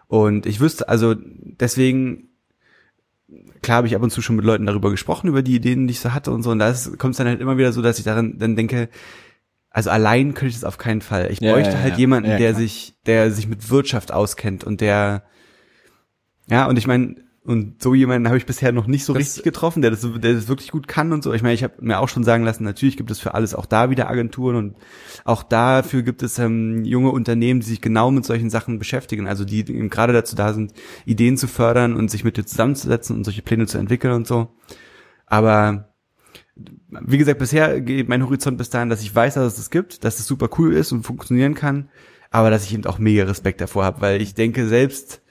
Und ich wüsste, also deswegen, klar habe ich ab und zu schon mit Leuten darüber gesprochen, über die Ideen, die ich so hatte und so, und da kommt es dann halt immer wieder so, dass ich daran dann denke, also allein könnte ich das auf keinen Fall. Ich Ja, bräuchte ja, halt ja. jemanden, Ja, der klar. sich, der sich mit Wirtschaft auskennt und der, ja, und ich meine, und so jemanden habe ich bisher noch nicht so Das- richtig getroffen, der das, der das wirklich gut kann und so. Ich meine, ich habe mir auch schon sagen lassen, natürlich gibt es für alles auch da wieder Agenturen und auch dafür gibt es ähm, junge Unternehmen, die sich genau mit solchen Sachen beschäftigen. Also die eben gerade dazu da sind, Ideen zu fördern und sich mit dir zusammenzusetzen und solche Pläne zu entwickeln und so. Aber wie gesagt, bisher geht mein Horizont bis dahin, dass ich weiß, dass es das gibt, dass es super cool ist und funktionieren kann, aber dass ich eben auch mega Respekt davor habe, weil ich denke selbst,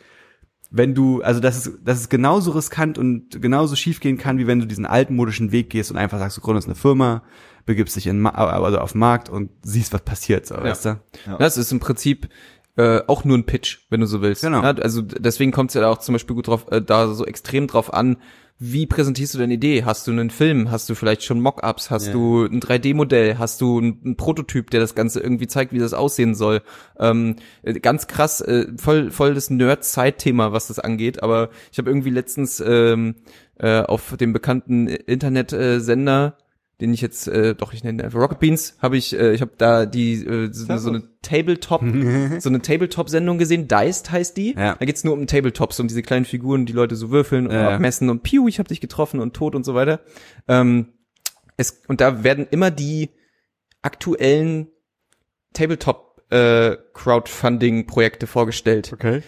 wenn du, also das ist, das ist genauso riskant und genauso schief gehen kann, wie wenn du diesen altmodischen Weg gehst und einfach sagst, du gründest eine Firma, begibst dich in, also auf den Markt und siehst, was passiert, so, weißt du? Ja. Das ist im Prinzip äh, auch nur ein Pitch, wenn du so willst. Genau. Ja, also deswegen kommt es ja auch zum Beispiel gut drauf, äh, da so extrem drauf an, wie präsentierst du deine Idee? Hast du einen Film? Hast du vielleicht schon Mockups? Hast Ja. du ein 3D-Modell? Hast du einen, Prototyp, der das Ganze irgendwie zeigt, wie das aussehen soll? Ähm, äh, ganz krass, äh, voll, voll das Nerd-Zeit-Thema, was das angeht. Aber ich habe irgendwie letztens ähm, äh, auf dem bekannten Internetsender den ich jetzt äh, doch ich nenne einfach Rocket Beans. Habe ich äh, ich habe da die äh, so, so eine Tabletop so eine Tabletop Sendung gesehen. Diced heißt die. Ja. da geht's nur um Tabletops um diese kleinen Figuren die Leute so würfeln und Ja. abmessen und piu ich habe dich getroffen und tot und so weiter. Ähm, es und da werden immer die aktuellen Tabletop äh, Crowdfunding Projekte vorgestellt. Okay.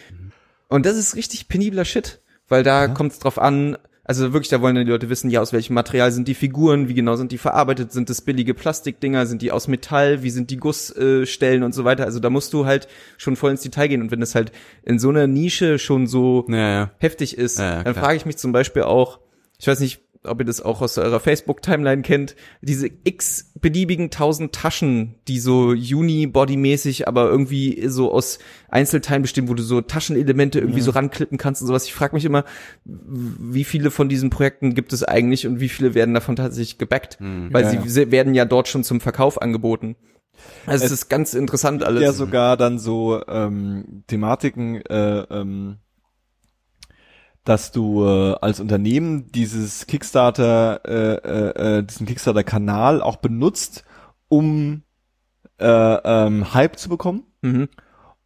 und das ist richtig penibler Shit, weil da kommt es drauf an, also wirklich, da wollen die Leute wissen, ja, aus welchem Material sind die Figuren, wie genau sind die verarbeitet, sind das billige Plastikdinger, sind die aus Metall, wie sind die Gussstellen äh, und so weiter. Also da musst du halt schon voll ins Detail gehen. Und wenn das halt in so einer Nische schon so Ja, ja. heftig ist, Ja, dann frage ich mich zum Beispiel auch, ich weiß nicht, ob ihr das auch aus eurer Facebook-Timeline kennt, diese x beliebigen tausend Taschen, die so Uni-Body-mäßig, aber irgendwie so aus Einzelteilen bestimmt, wo du so Taschenelemente irgendwie so ranklippen kannst und sowas. Ich frage mich immer, wie viele von diesen Projekten gibt es eigentlich und wie viele werden davon tatsächlich gebackt? Weil Ja, sie ja. werden ja dort schon zum Verkauf angeboten. Also es, Es ist ganz interessant alles. ja sogar dann so ähm, Thematiken, äh, ähm, dass du äh, als Unternehmen dieses Kickstarter, äh, äh, äh, diesen Kickstarter-Kanal auch benutzt, um äh, ähm, Hype zu bekommen mhm.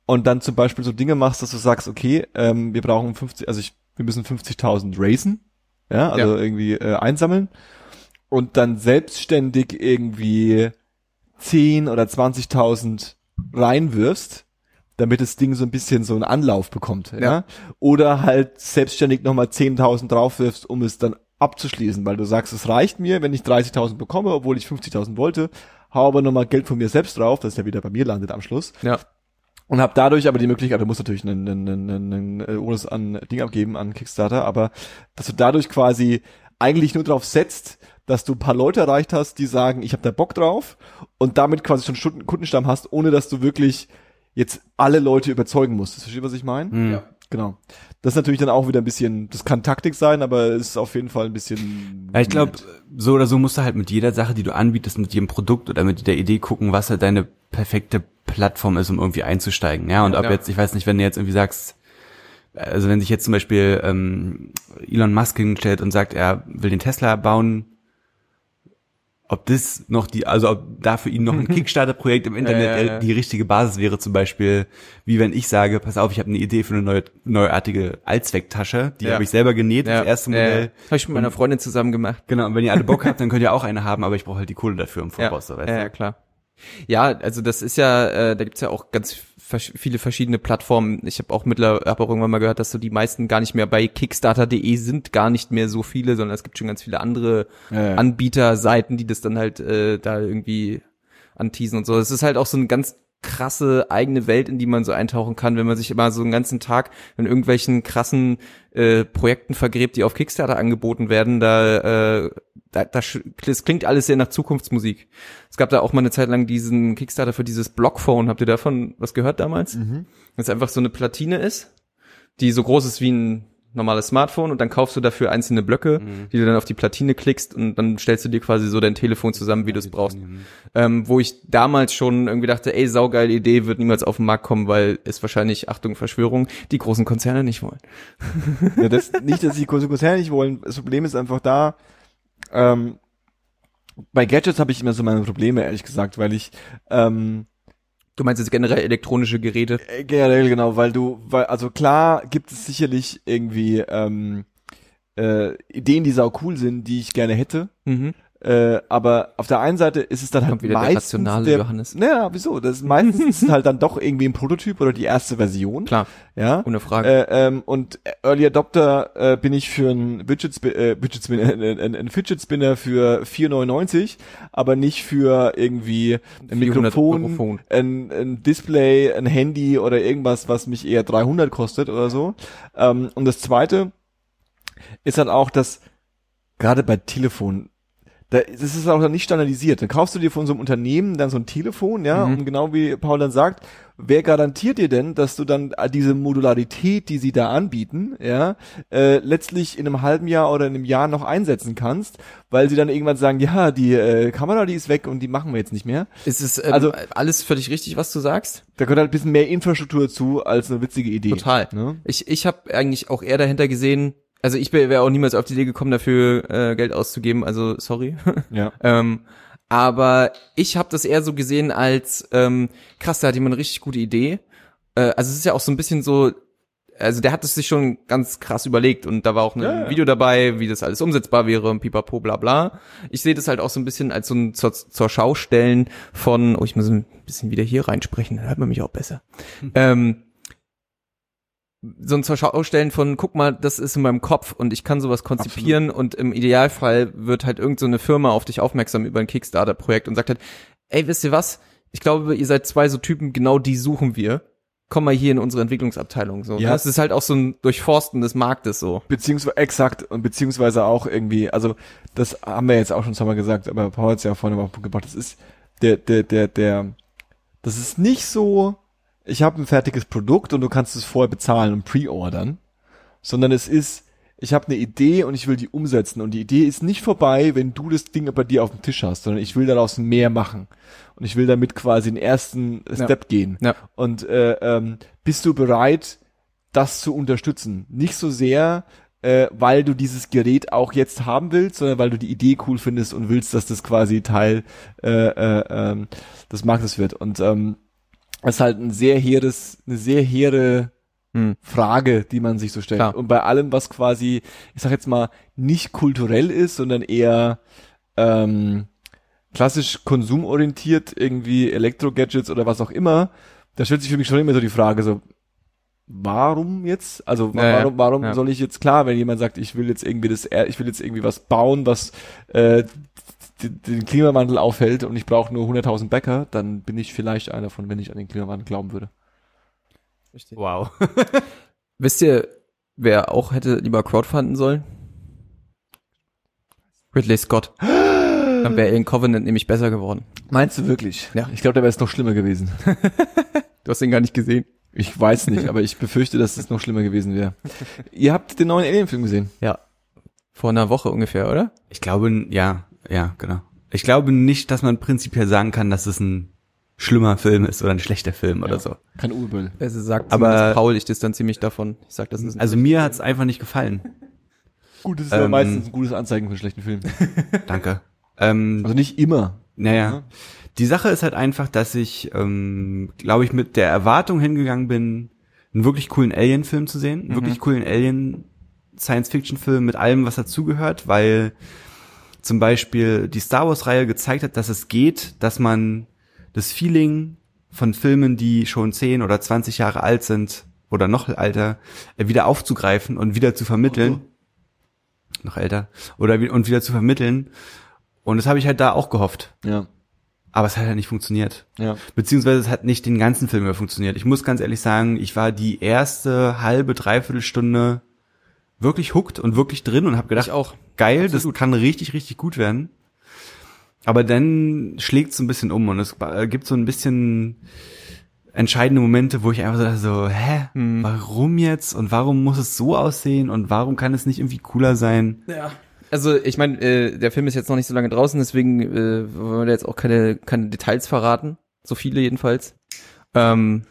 und dann zum Beispiel so Dinge machst, dass du sagst, okay, ähm, wir brauchen 50, also ich, wir müssen 50.000 raisen, ja, also irgendwie äh, einsammeln und dann selbstständig irgendwie 10 oder 20.000 reinwirfst, damit das Ding so ein bisschen so einen Anlauf bekommt, ja, Ja. oder halt selbstständig nochmal 10.000 draufwirfst, um es dann abzuschließen, weil du sagst, es reicht mir, wenn ich 30.000 bekomme, obwohl ich 50.000 wollte, hau aber nochmal Geld von mir selbst drauf, das ja wieder bei mir landet am Schluss Ja. und habe dadurch aber die Möglichkeit, du musst natürlich einen, einen, einen, einen äh, Bonus an Ding abgeben an Kickstarter, aber dass du dadurch quasi eigentlich nur darauf setzt, dass du ein paar Leute erreicht hast, die sagen, ich habe da Bock drauf und damit quasi schon Stunden Kundenstamm hast, ohne dass du wirklich jetzt alle Leute überzeugen musst. Verstehst du, was ich meine? Hm. Ja. Genau. Das ist natürlich dann auch wieder ein bisschen, das kann Taktik sein, aber es ist auf jeden Fall ein bisschen. Ja, ich glaube, so oder so musst du halt mit jeder Sache, die du anbietest, mit jedem Produkt oder mit der Idee gucken, was halt deine perfekte Plattform ist, um irgendwie einzusteigen. Ja, und ob Ja. jetzt, ich weiß nicht, wenn du jetzt irgendwie sagst, also wenn sich jetzt zum Beispiel ähm, Elon Musk hinstellt und sagt, er will den Tesla bauen, ob das noch die, also ob da für ihn noch ein Kickstarter-Projekt im Internet Ja, ja, ja. die richtige Basis wäre, zum Beispiel, wie wenn ich sage, pass auf, ich habe eine Idee für eine neue, neuartige Allzwecktasche, die habe ich selber genäht, das erste Modell. Ja. Habe ich mit meiner Freundin zusammen gemacht. Genau, und wenn ihr alle Bock habt, dann könnt ihr auch eine haben, aber ich brauche halt die Kohle dafür im Voraus, so, ja, weißt ja, du? ja, klar. Ja, also das ist ja, äh, da gibt's ja auch ganz viele verschiedene Plattformen. Ich habe auch mittlerweile hab auch irgendwann mal gehört, dass so die meisten gar nicht mehr bei Kickstarter.de sind, gar nicht mehr so viele, sondern es gibt schon ganz viele andere Ja, ja. Anbieterseiten, die das dann halt äh, da irgendwie anteasen und so. Es ist halt auch so eine ganz krasse eigene Welt, in die man so eintauchen kann, wenn man sich immer so einen ganzen Tag in irgendwelchen krassen äh, Projekten vergräbt, die auf Kickstarter angeboten werden. Da, äh, da, da das klingt alles sehr nach Zukunftsmusik. Es gab da auch mal eine Zeit lang diesen Kickstarter für dieses Blockphone. Habt ihr davon was gehört damals? Das einfach so eine Platine ist, die so groß ist wie ein normales Smartphone und dann kaufst du dafür einzelne Blöcke, die du dann auf die Platine klickst und dann stellst du dir quasi so dein Telefon zusammen, wie du es brauchst. Ähm, wo ich damals schon irgendwie dachte, ey, saugeile Idee, wird niemals auf den Markt kommen, weil es wahrscheinlich, Achtung, Verschwörung, die großen Konzerne nicht wollen. Ja, das, nicht, dass die große Konzerne nicht wollen. Das Problem ist einfach da, ähm, Bei Gadgets habe ich immer so meine Probleme, ehrlich gesagt, weil ich ähm, Du meinst jetzt generell elektronische Geräte? äh, generell genau, weil du, weil also klar gibt es sicherlich irgendwie ähm, äh, Ideen, die sau cool sind, die ich gerne hätte. Mhm. Äh, aber auf der einen Seite ist es dann halt wieder der meistens rationale der, Johannes. Naja, wieso? Das ist meistens ist es halt dann doch irgendwie ein Prototyp oder die erste Version. Klar, Ja. ohne Frage. Äh, ähm, und Early Adopter äh, bin ich für ein Widget, Spi- äh, Widget Spinner, ein, ein, ein Fidget Spinner für 4,99, aber nicht für irgendwie ein 400 Mikrofon, Eurofon. ein, ein Display, ein Handy oder irgendwas, was mich eher 300 kostet oder so. Ähm, und das zweite ist halt auch, dass gerade bei Telefonen da, das ist auch dann nicht standardisiert. Dann kaufst du dir von so einem Unternehmen dann so ein Telefon, ja, Mhm. und genau wie Paul dann sagt, wer garantiert dir denn, dass du dann diese Modularität, die sie da anbieten, ja, äh, letztlich in einem halben Jahr oder in einem Jahr noch einsetzen kannst, weil sie dann irgendwann sagen, ja, die äh, Kamera, die ist weg und die machen wir jetzt nicht mehr. ist es ähm, also- alles völlig richtig, was du sagst? Da gehört halt ein bisschen mehr Infrastruktur zu als eine witzige Idee. Total. Ne? Ich, ich habe eigentlich auch eher dahinter gesehen, also ich wäre auch niemals auf die Idee gekommen, dafür äh, Geld auszugeben, also sorry. Ja. ähm, aber ich habe das eher so gesehen als, ähm, krass, da hat jemand eine richtig gute Idee. Äh, also es ist ja auch so ein bisschen so, also der hat es sich schon ganz krass überlegt und da war auch ein Ja, ja. Video dabei, wie das alles umsetzbar wäre und pipapo bla bla. Ich sehe das halt auch so ein bisschen als so ein zur, zur Schaustellen von, oh, ich muss ein bisschen wieder hier reinsprechen, dann hört man mich auch besser. Ähm, so ein zur Schaustellen von, guck mal, das ist in meinem Kopf und ich kann sowas konzipieren und im Idealfall wird halt irgend so eine Firma auf dich aufmerksam über ein Kickstarter-Projekt und sagt halt, ey, wisst ihr was? Ich glaube, ihr seid zwei so Typen, genau die suchen wir. Komm mal hier in unsere Entwicklungsabteilung. So, Ja. Das ist halt auch so ein Durchforsten des Marktes so. Beziehungsweise, exakt, und beziehungsweise auch irgendwie, also, das haben wir jetzt auch schon zweimal gesagt, aber Paul hat es ja vorhin Punkt gebracht, das ist, der, der, der, der, das ist nicht so, ich habe ein fertiges Produkt und du kannst es vorher bezahlen und pre-ordern, sondern es ist, ich habe eine Idee und ich will die umsetzen und die Idee ist nicht vorbei, wenn du das Ding bei dir auf dem Tisch hast, sondern ich will daraus mehr machen und ich will damit quasi den ersten Ja. Step gehen. Ja. Und äh, ähm, bist du bereit, das zu unterstützen? Nicht so sehr, äh, weil du dieses Gerät auch jetzt haben willst, sondern weil du die Idee cool findest und willst, dass das quasi Teil äh, äh, ähm, des Marktes wird. Und ähm, das ist halt ein sehr hehres, eine sehr hehre Hm. Frage, die man sich so stellt. Klar. Und bei allem, was quasi, ich sag jetzt mal, nicht kulturell ist, sondern eher ähm, klassisch konsumorientiert, irgendwie Elektro-Gadgets oder was auch immer, da stellt sich für mich schon immer so die Frage, so, warum jetzt? Also Ja, warum, warum Ja. soll ich jetzt klar, wenn jemand sagt, ich will jetzt irgendwie das, ich will jetzt irgendwie was bauen, was äh, den Klimawandel aufhält und ich brauche nur 100.000 Bäcker, dann bin ich vielleicht einer von, wenn ich an den Klimawandel glauben würde. Wow. Wisst ihr, wer auch hätte lieber crowdfunden sollen? Ridley Scott. Dann wäre Alien Covenant nämlich besser geworden. Meinst du wirklich? Ja. Ich glaube, da wäre es noch schlimmer gewesen. Du hast ihn gar nicht gesehen. Ich weiß nicht, aber ich befürchte, dass es noch schlimmer gewesen wäre. Ihr habt den neuen Alien-Film gesehen. Ja. Vor einer Woche ungefähr, oder? Ich glaube, ja, ja, genau. Ich glaube nicht, dass man prinzipiell sagen kann, dass es ein schlimmer Film ist oder ein schlechter Film oder so. Kein Urbel. Also sagt Aber- Paul, ich distanziere mich davon. Ich sag, das ist ein Also mir hat's einfach nicht gefallen. Gut, das ist aber Ähm, meistens ein gutes Anzeigen für einen schlechten Film. Danke. Ähm, Also nicht immer. naja. Die Sache ist halt einfach, dass ich, ähm, glaube ich, mit der Erwartung hingegangen bin, einen wirklich coolen Alien-Film zu sehen, einen wirklich coolen Alien-Science-Fiction-Film mit allem, was dazugehört, weil zum Beispiel die Star Wars-Reihe gezeigt hat, dass es geht, dass man das Feeling von Filmen, die schon 10 oder 20 Jahre alt sind oder noch älter, äh, wieder aufzugreifen und wieder zu vermitteln. Noch älter. Oder und wieder zu vermitteln. Und das habe ich halt da auch gehofft. Ja. Aber es hat halt nicht funktioniert. Ja. Beziehungsweise es hat nicht den ganzen Film über funktioniert. Ich muss ganz ehrlich sagen, ich war die erste halbe, dreiviertel Stunde wirklich hooked und wirklich drin und habe gedacht, Ich auch. geil, Absolut. das kann richtig, richtig gut werden. Aber dann schlägt es ein bisschen um und es äh, gibt so ein bisschen entscheidende Momente, wo ich einfach so, dachte, so hä, Hm. warum jetzt und warum muss es so aussehen und warum kann es nicht irgendwie cooler sein? Ja. Also ich meine, äh, der Film ist jetzt noch nicht so lange draußen, deswegen äh, wollen wir da jetzt auch keine, keine Details verraten. So viele jedenfalls. Ähm,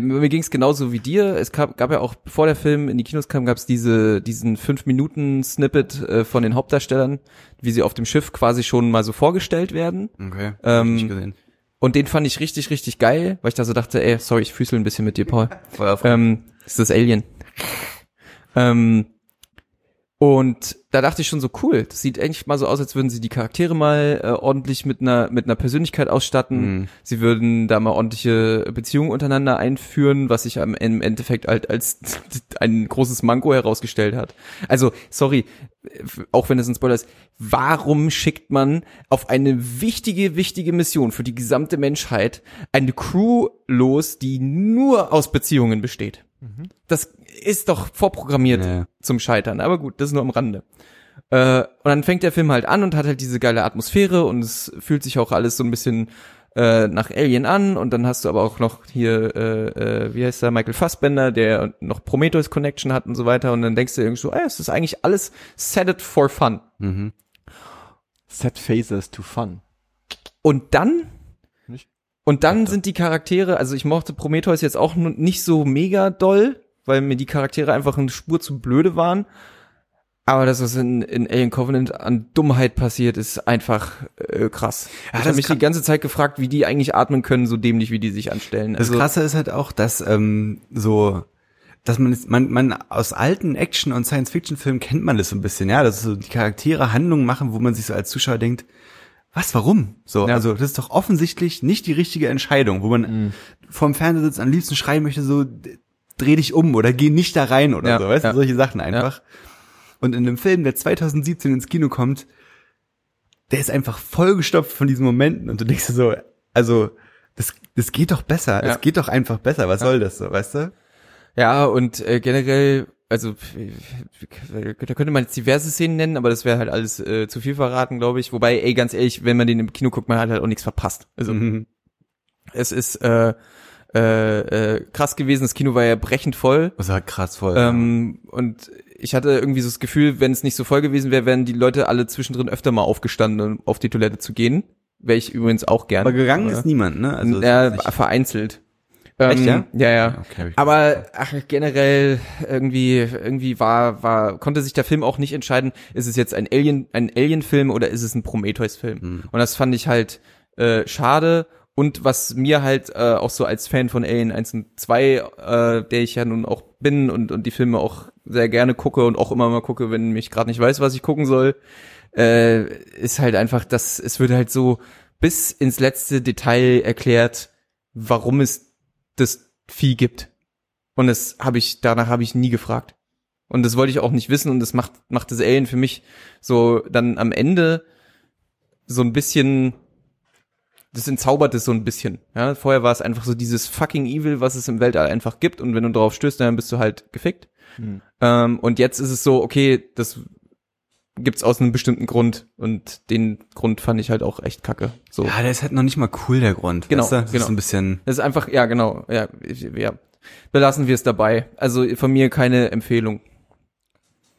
Mir ging's genauso wie dir. Es gab, gab ja auch, bevor der Film in die Kinos kam, gab's diese, diesen fünf Minuten Snippet äh, von den Hauptdarstellern, wie sie auf dem Schiff quasi schon mal so vorgestellt werden. Okay. hab Ähm, ich nicht gesehen. Und den fand ich richtig, richtig geil, weil ich da so dachte, ey, sorry, ich füßel ein bisschen mit dir, Paul. Ähm, ist das Alien. ähm, und da dachte ich schon so cool. Das sieht eigentlich mal so aus, als würden sie die Charaktere mal äh, ordentlich mit einer mit einer Persönlichkeit ausstatten. Mhm. Sie würden da mal ordentliche Beziehungen untereinander einführen, was sich am im Endeffekt halt als ein großes Manko herausgestellt hat. Also sorry, äh, auch wenn es ein Spoiler ist. Warum schickt man auf eine wichtige wichtige Mission für die gesamte Menschheit eine Crew los, die nur aus Beziehungen besteht? Das ist doch vorprogrammiert Ja. zum Scheitern. Aber gut, das ist nur am Rande. Äh, und dann fängt der Film halt an und hat halt diese geile Atmosphäre und es fühlt sich auch alles so ein bisschen äh, nach Alien an und dann hast du aber auch noch hier, äh, äh, wie heißt der, Michael Fassbender, der noch Prometheus Connection hat und so weiter und dann denkst du irgendwie so, ey, es ist eigentlich alles set it for fun. Mhm. Set Phasers to Fun. Und dann und dann sind die Charaktere, also ich mochte Prometheus jetzt auch nicht so mega doll, weil mir die Charaktere einfach eine Spur zu blöde waren. Aber das, was in, in Alien Covenant an Dummheit passiert, ist einfach äh, krass. Ja, ich das habe mich die ganze Zeit gefragt, wie die eigentlich atmen können, so dämlich, wie die sich anstellen. Das Also, Krasse ist halt auch, dass ähm, so, dass man, man, man aus alten Action- und Science-Fiction-Filmen kennt man das so ein bisschen, ja, dass so die Charaktere Handlungen machen, wo man sich so als Zuschauer denkt, was, warum? So, Ja. also das ist doch offensichtlich nicht die richtige Entscheidung, wo man vorm Fernseher sitzt, am liebsten schreien möchte, so dreh dich um oder geh nicht da rein oder Ja, so, weißt ja. du, solche Sachen einfach. Und in einem Film, der 2017 ins Kino kommt, der ist einfach vollgestopft von diesen Momenten und du denkst dir so, also das, das geht doch besser, Ja. es geht doch einfach besser, was soll das so, weißt du? ja, und äh, generell, also da könnte man jetzt diverse Szenen nennen, aber das wäre halt alles äh, zu viel verraten, glaube ich. Wobei, ey, ganz ehrlich, wenn man den im Kino guckt, man hat halt auch nichts verpasst. Also Mhm. es ist äh, äh, äh, krass gewesen. Das Kino war ja brechend voll. Das war krass voll. Ähm, und ich hatte irgendwie so das Gefühl, wenn es nicht so voll gewesen wäre, wären die Leute alle zwischendrin öfter mal aufgestanden, um auf die Toilette zu gehen. Wäre ich übrigens auch gerne. Aber gegangen ist niemand, ne? Also ja, vereinzelt. Echt, Ähm, ja? Ja, ja. Okay, Aber ach, generell irgendwie irgendwie war war konnte sich der Film auch nicht entscheiden, ist es jetzt ein Alien ein Alien Film oder ist es ein Prometheus Film? Hm. Und das fand ich halt äh, schade und was mir halt äh, auch so als Fan von Alien 1 und 2, äh, der ich ja nun auch bin und und die Filme auch sehr gerne gucke und auch immer mal gucke, wenn mich gerade nicht weiß, was ich gucken soll, äh, ist halt einfach, dass es wird halt so bis ins letzte Detail erklärt, warum es das Vieh gibt. Und das habe ich, danach habe ich nie gefragt. Und das wollte ich auch nicht wissen und das macht, macht das Alien für mich so dann am Ende so ein bisschen, das entzaubert es so ein bisschen. Ja, vorher war es einfach so dieses fucking Evil, was es im Weltall einfach gibt und wenn du drauf stößt, dann bist du halt gefickt. Hm. Ähm, und jetzt ist es so, okay, das gibt's aus einem bestimmten Grund und den Grund fand ich halt auch echt kacke. So. Ja, der ist halt noch nicht mal cool, der Grund. Genau, weißt du? Das genau. ist ein bisschen. Das ist einfach, ja, genau, ja, ja. Belassen wir es dabei. Also von mir keine Empfehlung.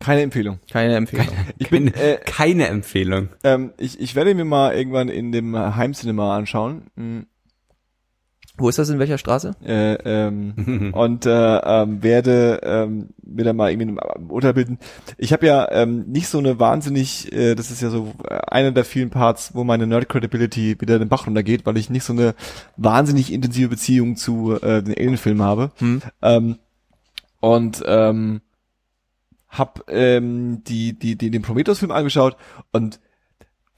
Keine Empfehlung. Keine Empfehlung. Ich bin, Keine, äh, keine Empfehlung. ähm, ich, ich werde mir mal irgendwann in dem Heimcinema anschauen. Hm, Wo ist das in welcher Straße? Äh, ähm, und äh, ähm, werde ähm, mir dann mal irgendwie ein Urteil bilden. Ich habe ja ähm, nicht so eine wahnsinnig, äh, das ist ja so äh, einer der vielen Parts, wo meine Nerd Credibility wieder den Bach runtergeht, weil ich nicht so eine wahnsinnig intensive Beziehung zu äh, den Alien-Filmen habe. Hm. Ähm, und ähm, hab ähm, die, die, die, den Prometheus-Film angeschaut und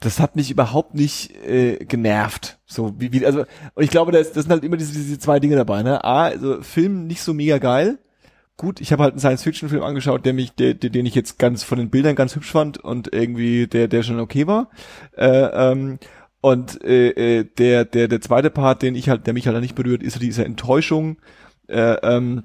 das hat mich überhaupt nicht äh, genervt. So wie, wie also und ich glaube, das, das sind halt immer diese, diese zwei Dinge dabei. Ne? A, also Film nicht so mega geil. Gut, ich habe halt einen Science-Fiction-Film angeschaut, der mich, der, der, den ich jetzt ganz von den Bildern ganz hübsch fand und irgendwie der, der schon okay war. Äh, ähm, und äh, äh, der, der, der zweite Part, den ich halt, der mich halt nicht berührt, ist diese Enttäuschung. Äh, ähm,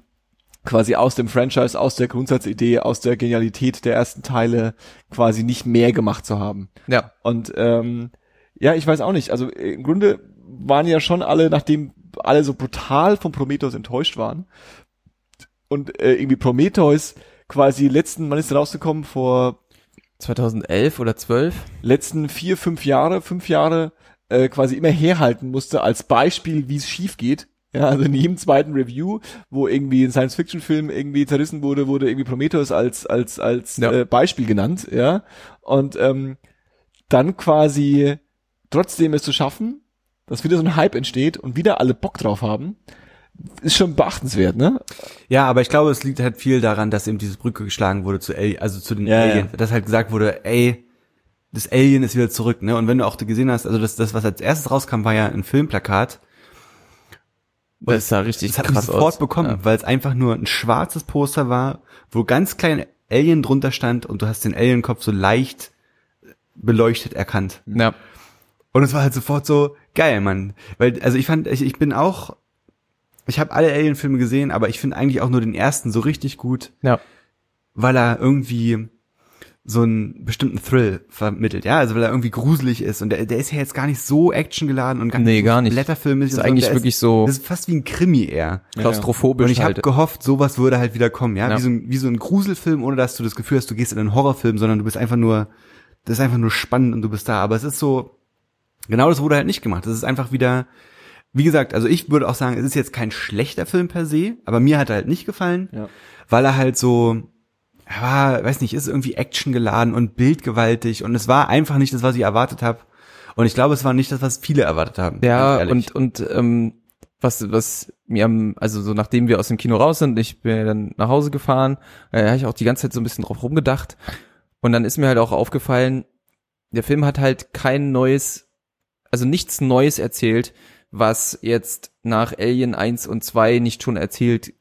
quasi aus dem Franchise, aus der Grundsatzidee, aus der Genialität der ersten Teile quasi nicht mehr gemacht zu haben. Ja. Und ähm, ja, ich weiß auch nicht. Also im Grunde waren ja schon alle, nachdem alle so brutal von Prometheus enttäuscht waren und äh, irgendwie Prometheus quasi letzten, wann ist der rausgekommen? Vor 2011 oder 12? letzten vier, fünf Jahre, fünf Jahre äh, quasi immer herhalten musste als Beispiel, wie es schief geht Ja, also in jedem zweiten Review, wo irgendwie ein Science-Fiction-Film irgendwie zerrissen wurde, wurde irgendwie Prometheus als als als Ja. äh, Beispiel genannt, ja. Und ähm, dann quasi trotzdem es zu schaffen, dass wieder so ein Hype entsteht und wieder alle Bock drauf haben, ist schon beachtenswert, ne? Ja, aber ich glaube, es liegt halt viel daran, dass eben diese Brücke geschlagen wurde zu Alien, also zu den Ja, Alien, ja. dass halt gesagt wurde, ey, das Alien ist wieder zurück, ne? Und wenn du auch gesehen hast, also das, das was als erstes rauskam, war ja ein Filmplakat. Das sah richtig Das hat mich krass sofort aus. bekommen, Ja. weil es einfach nur ein schwarzes Poster war, wo ganz klein Alien drunter stand und du hast den Alienkopf so leicht beleuchtet erkannt. Ja. Und es war halt sofort so geil, Mann. Weil, also ich fand, ich, ich bin auch, ich habe alle Alien-Filme gesehen, aber ich finde eigentlich auch nur den ersten so richtig gut, Ja. weil er irgendwie so einen bestimmten Thrill vermittelt, ja, also weil er irgendwie gruselig ist und der, der ist ja jetzt gar nicht so actiongeladen und gar Nee, so gar nicht. blätterfilmig. Ist und eigentlich wirklich so Das ist fast wie ein Krimi eher. klaustrophobisch Und ich habe halt. gehofft, sowas würde halt wieder kommen, ja, Ja. Wie, so ein, wie so ein Gruselfilm, ohne dass du das Gefühl hast, du gehst in einen Horrorfilm, sondern du bist einfach nur, das ist einfach nur spannend und du bist da. Aber es ist so, genau das wurde halt nicht gemacht. Das ist einfach wieder, wie gesagt, also ich würde auch sagen, es ist jetzt kein schlechter Film per se, aber mir hat er halt nicht gefallen, Ja. weil er halt so, war, weiß nicht, ist irgendwie actiongeladen und bildgewaltig und es war einfach nicht das, was ich erwartet habe. Und ich glaube, es war nicht das, was viele erwartet haben. Ja, und, und ähm, was, was mir am, also so nachdem wir aus dem Kino raus sind, ich bin dann nach Hause gefahren, äh, habe ich auch die ganze Zeit so ein bisschen drauf rumgedacht. Und dann ist mir halt auch aufgefallen, der Film hat halt kein neues, also nichts Neues erzählt, was jetzt nach Alien 1 und 2 nicht schon erzählt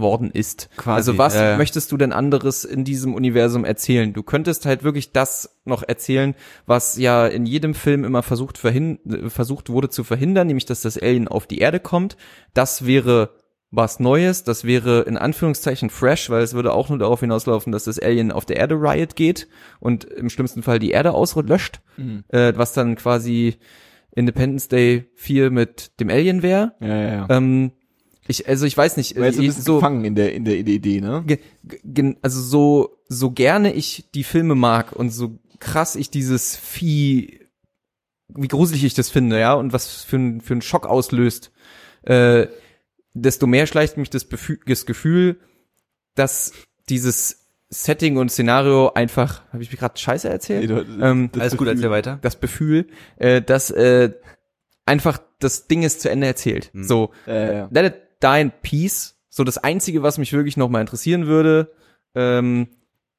worden ist. Quasi, also was äh, möchtest du denn anderes in diesem Universum erzählen? Du könntest halt wirklich das noch erzählen, was ja in jedem Film immer versucht, versucht wurde zu verhindern, nämlich dass das Alien auf die Erde kommt. Das wäre was Neues, das wäre in Anführungszeichen fresh, weil es würde auch nur darauf hinauslaufen, dass das Alien auf der Erde Riot geht und im schlimmsten Fall die Erde auslöscht, Mhm. äh, was dann quasi Independence Day 4 mit dem Alien wäre. Ja, ja, ja. Ähm, ich, also ich weiß nicht, War jetzt ein äh, bisschen so, gefangen in der, in der Idee, ne? ge, ge, also so, so gerne ich die Filme mag und so krass ich dieses Vieh, wie gruselig ich das finde, ja, und was für ein, für ein Schock auslöst, äh, desto mehr schleicht mich das, Befü das Gefühl, dass dieses Setting und Szenario einfach, habe ich mir gerade Scheiße erzählt? Nee, du- ähm, das Alles gut, Gefühl- erzähl weiter. das Gefühl, äh, dass äh, einfach das Ding ist zu Ende erzählt. Hm. So, Ja, ja. Die in Peace. So das Einzige, was mich wirklich noch mal interessieren würde, ähm,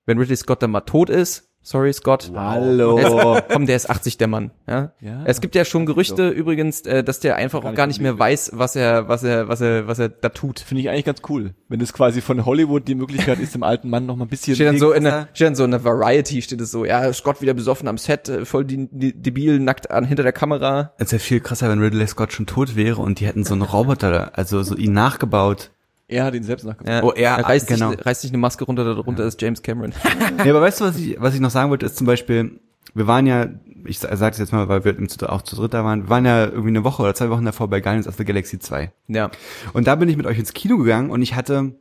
wenn Ridley Scott dann mal tot ist. Sorry, Scott. Hallo. Der ist, komm, der ist 80, der Mann. Ja? Ja. Es gibt ja schon Gerüchte übrigens, äh, dass der einfach Gar auch nicht gar nicht mehr weiß, was er, was er, was er, was er da tut. Finde ich eigentlich ganz cool. Wenn es quasi von Hollywood die Möglichkeit ist, dem alten Mann noch mal ein bisschen Steht dann so in der, steht dann so in der Variety, steht es so, ja, Scott wieder besoffen am Set, äh, voll die, die, debil, nackt an, hinter der Kamera. Es wäre viel krasser, wenn Ridley Scott schon tot wäre und die hätten so einen Roboter, also so ihn nachgebaut. Er hat ihn selbst nachgefragt. Ja, Oh, er- er reißt, genau. sich, reißt sich eine Maske runter, darunter ist James Cameron. Nee, aber weißt du, was ich, was ich noch sagen wollte, ist zum Beispiel, wir waren ja, ich sage es jetzt mal, weil wir auch zu dritt da waren, wir waren ja irgendwie eine Woche oder zwei Wochen davor bei Guardians of the Galaxy 2. ja. Und da bin ich mit euch ins Kino gegangen und ich hatte,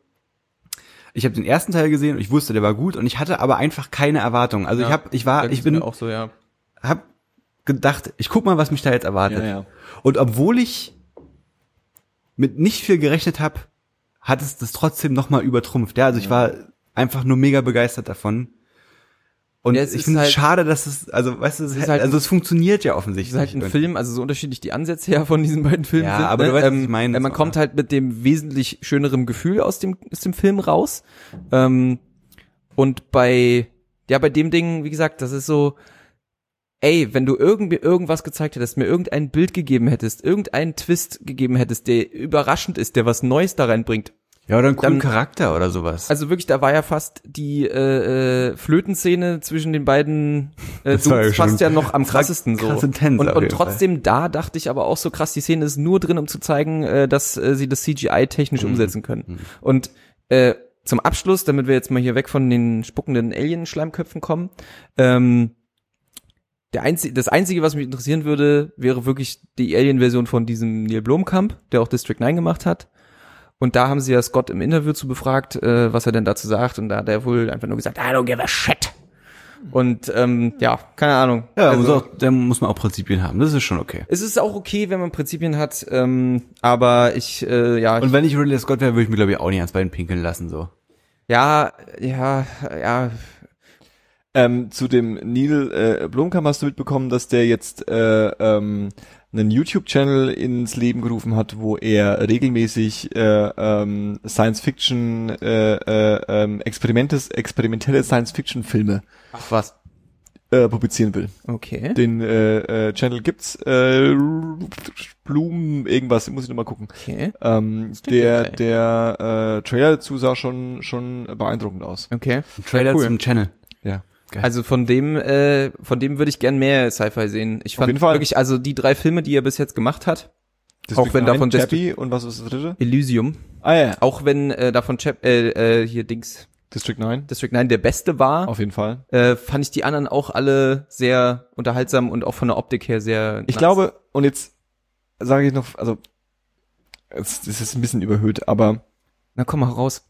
ich habe den ersten Teil gesehen und ich wusste, der war gut und ich hatte aber einfach keine Erwartungen. Also ich habe, ich war, ich bin, auch so, ja. hab gedacht, ich guck mal, was mich da jetzt erwartet. Ja, ja. Und obwohl ich mit nicht viel gerechnet habe, hat es das trotzdem nochmal übertrumpft. Ja, also ich war einfach nur mega begeistert davon. Und Ja, es ich finde es halt- schade, dass es, also weißt du, es, ist halt- also es funktioniert ja Es offensichtlich. ist halt ein irgendwie. Film, also so unterschiedlich die Ansätze ja von diesen beiden Filmen Ja, sind. aber ne? du weißt, was ähm, ich meine, äh, Man kommt halt mit dem wesentlich schöneren Gefühl aus dem, aus dem Film raus. Ähm, und bei, ja, bei dem Ding, wie gesagt, das ist so, ey, wenn du irgendwie irgendwas gezeigt hättest, mir irgendein Bild gegeben hättest, irgendeinen Twist gegeben hättest, der überraschend ist, der was Neues da reinbringt, Ja, oder einen coolen Dann- Charakter oder sowas. Also wirklich, da war ja fast die äh, äh, Flötenszene zwischen den beiden äh, Das ja fast ja noch am krassesten so. krass intens und und trotzdem da dachte ich aber auch so krass, die Szene ist nur drin, um zu zeigen, äh, dass äh, sie das CGI technisch Mhm. umsetzen können. Und äh, zum Abschluss, damit wir jetzt mal hier weg von den spuckenden Alien-Schleimköpfen kommen, ähm, der einzige, das Einzige, was mich interessieren würde, wäre wirklich die Alien-Version von diesem Neil Blomkamp, der auch District 9 gemacht hat. Und da haben sie ja Scott im Interview zu befragt, äh, was er denn dazu sagt. Und da hat er wohl einfach nur gesagt, I don't give a shit. Und ähm, ja, keine Ahnung. Ja, also, muss auch, da muss man auch Prinzipien haben. Das ist schon okay. es ist auch okay, wenn man Prinzipien hat, ähm, aber ich, äh, ja, Und wenn ich Ridley Scott wäre, würde ich mir glaube ich auch nicht ans Bein pinkeln lassen so. ja, ja, ja, Ähm, zu dem Neil äh, Blomkamp hast du mitbekommen, dass der jetzt äh, ähm, einen YouTube-Channel ins Leben gerufen hat, wo er regelmäßig äh, ähm, Science-Fiction äh, äh, ähm, Experimentes, experimentelle Science-Fiction-Filme ach was. äh, publizieren will. Okay. Den äh, äh, Channel gibt's. Äh, Blumen, irgendwas, muss ich nochmal gucken. Okay. Ähm, der der äh, Trailer dazu sah schon schon beeindruckend aus. Okay. Ein Trailer cool. zum Channel. Ja. Also von dem, äh, von dem würde ich gern mehr Sci-Fi sehen. Ich fand jeden Fall. wirklich, also die drei Filme, die er bis jetzt gemacht hat, District wenn 9, davon Chappie und was ist das dritte? Elysium, Ah ja, auch wenn äh, davon Chap äh, äh, hier Dings District 9. District 9 der beste war, Auf jeden Fall. äh, fand ich die anderen auch alle sehr unterhaltsam und auch von der Optik her sehr. Ich nice. glaube, und jetzt sage ich noch, also es, es ist ein bisschen überhöht, aber Na komm mal raus.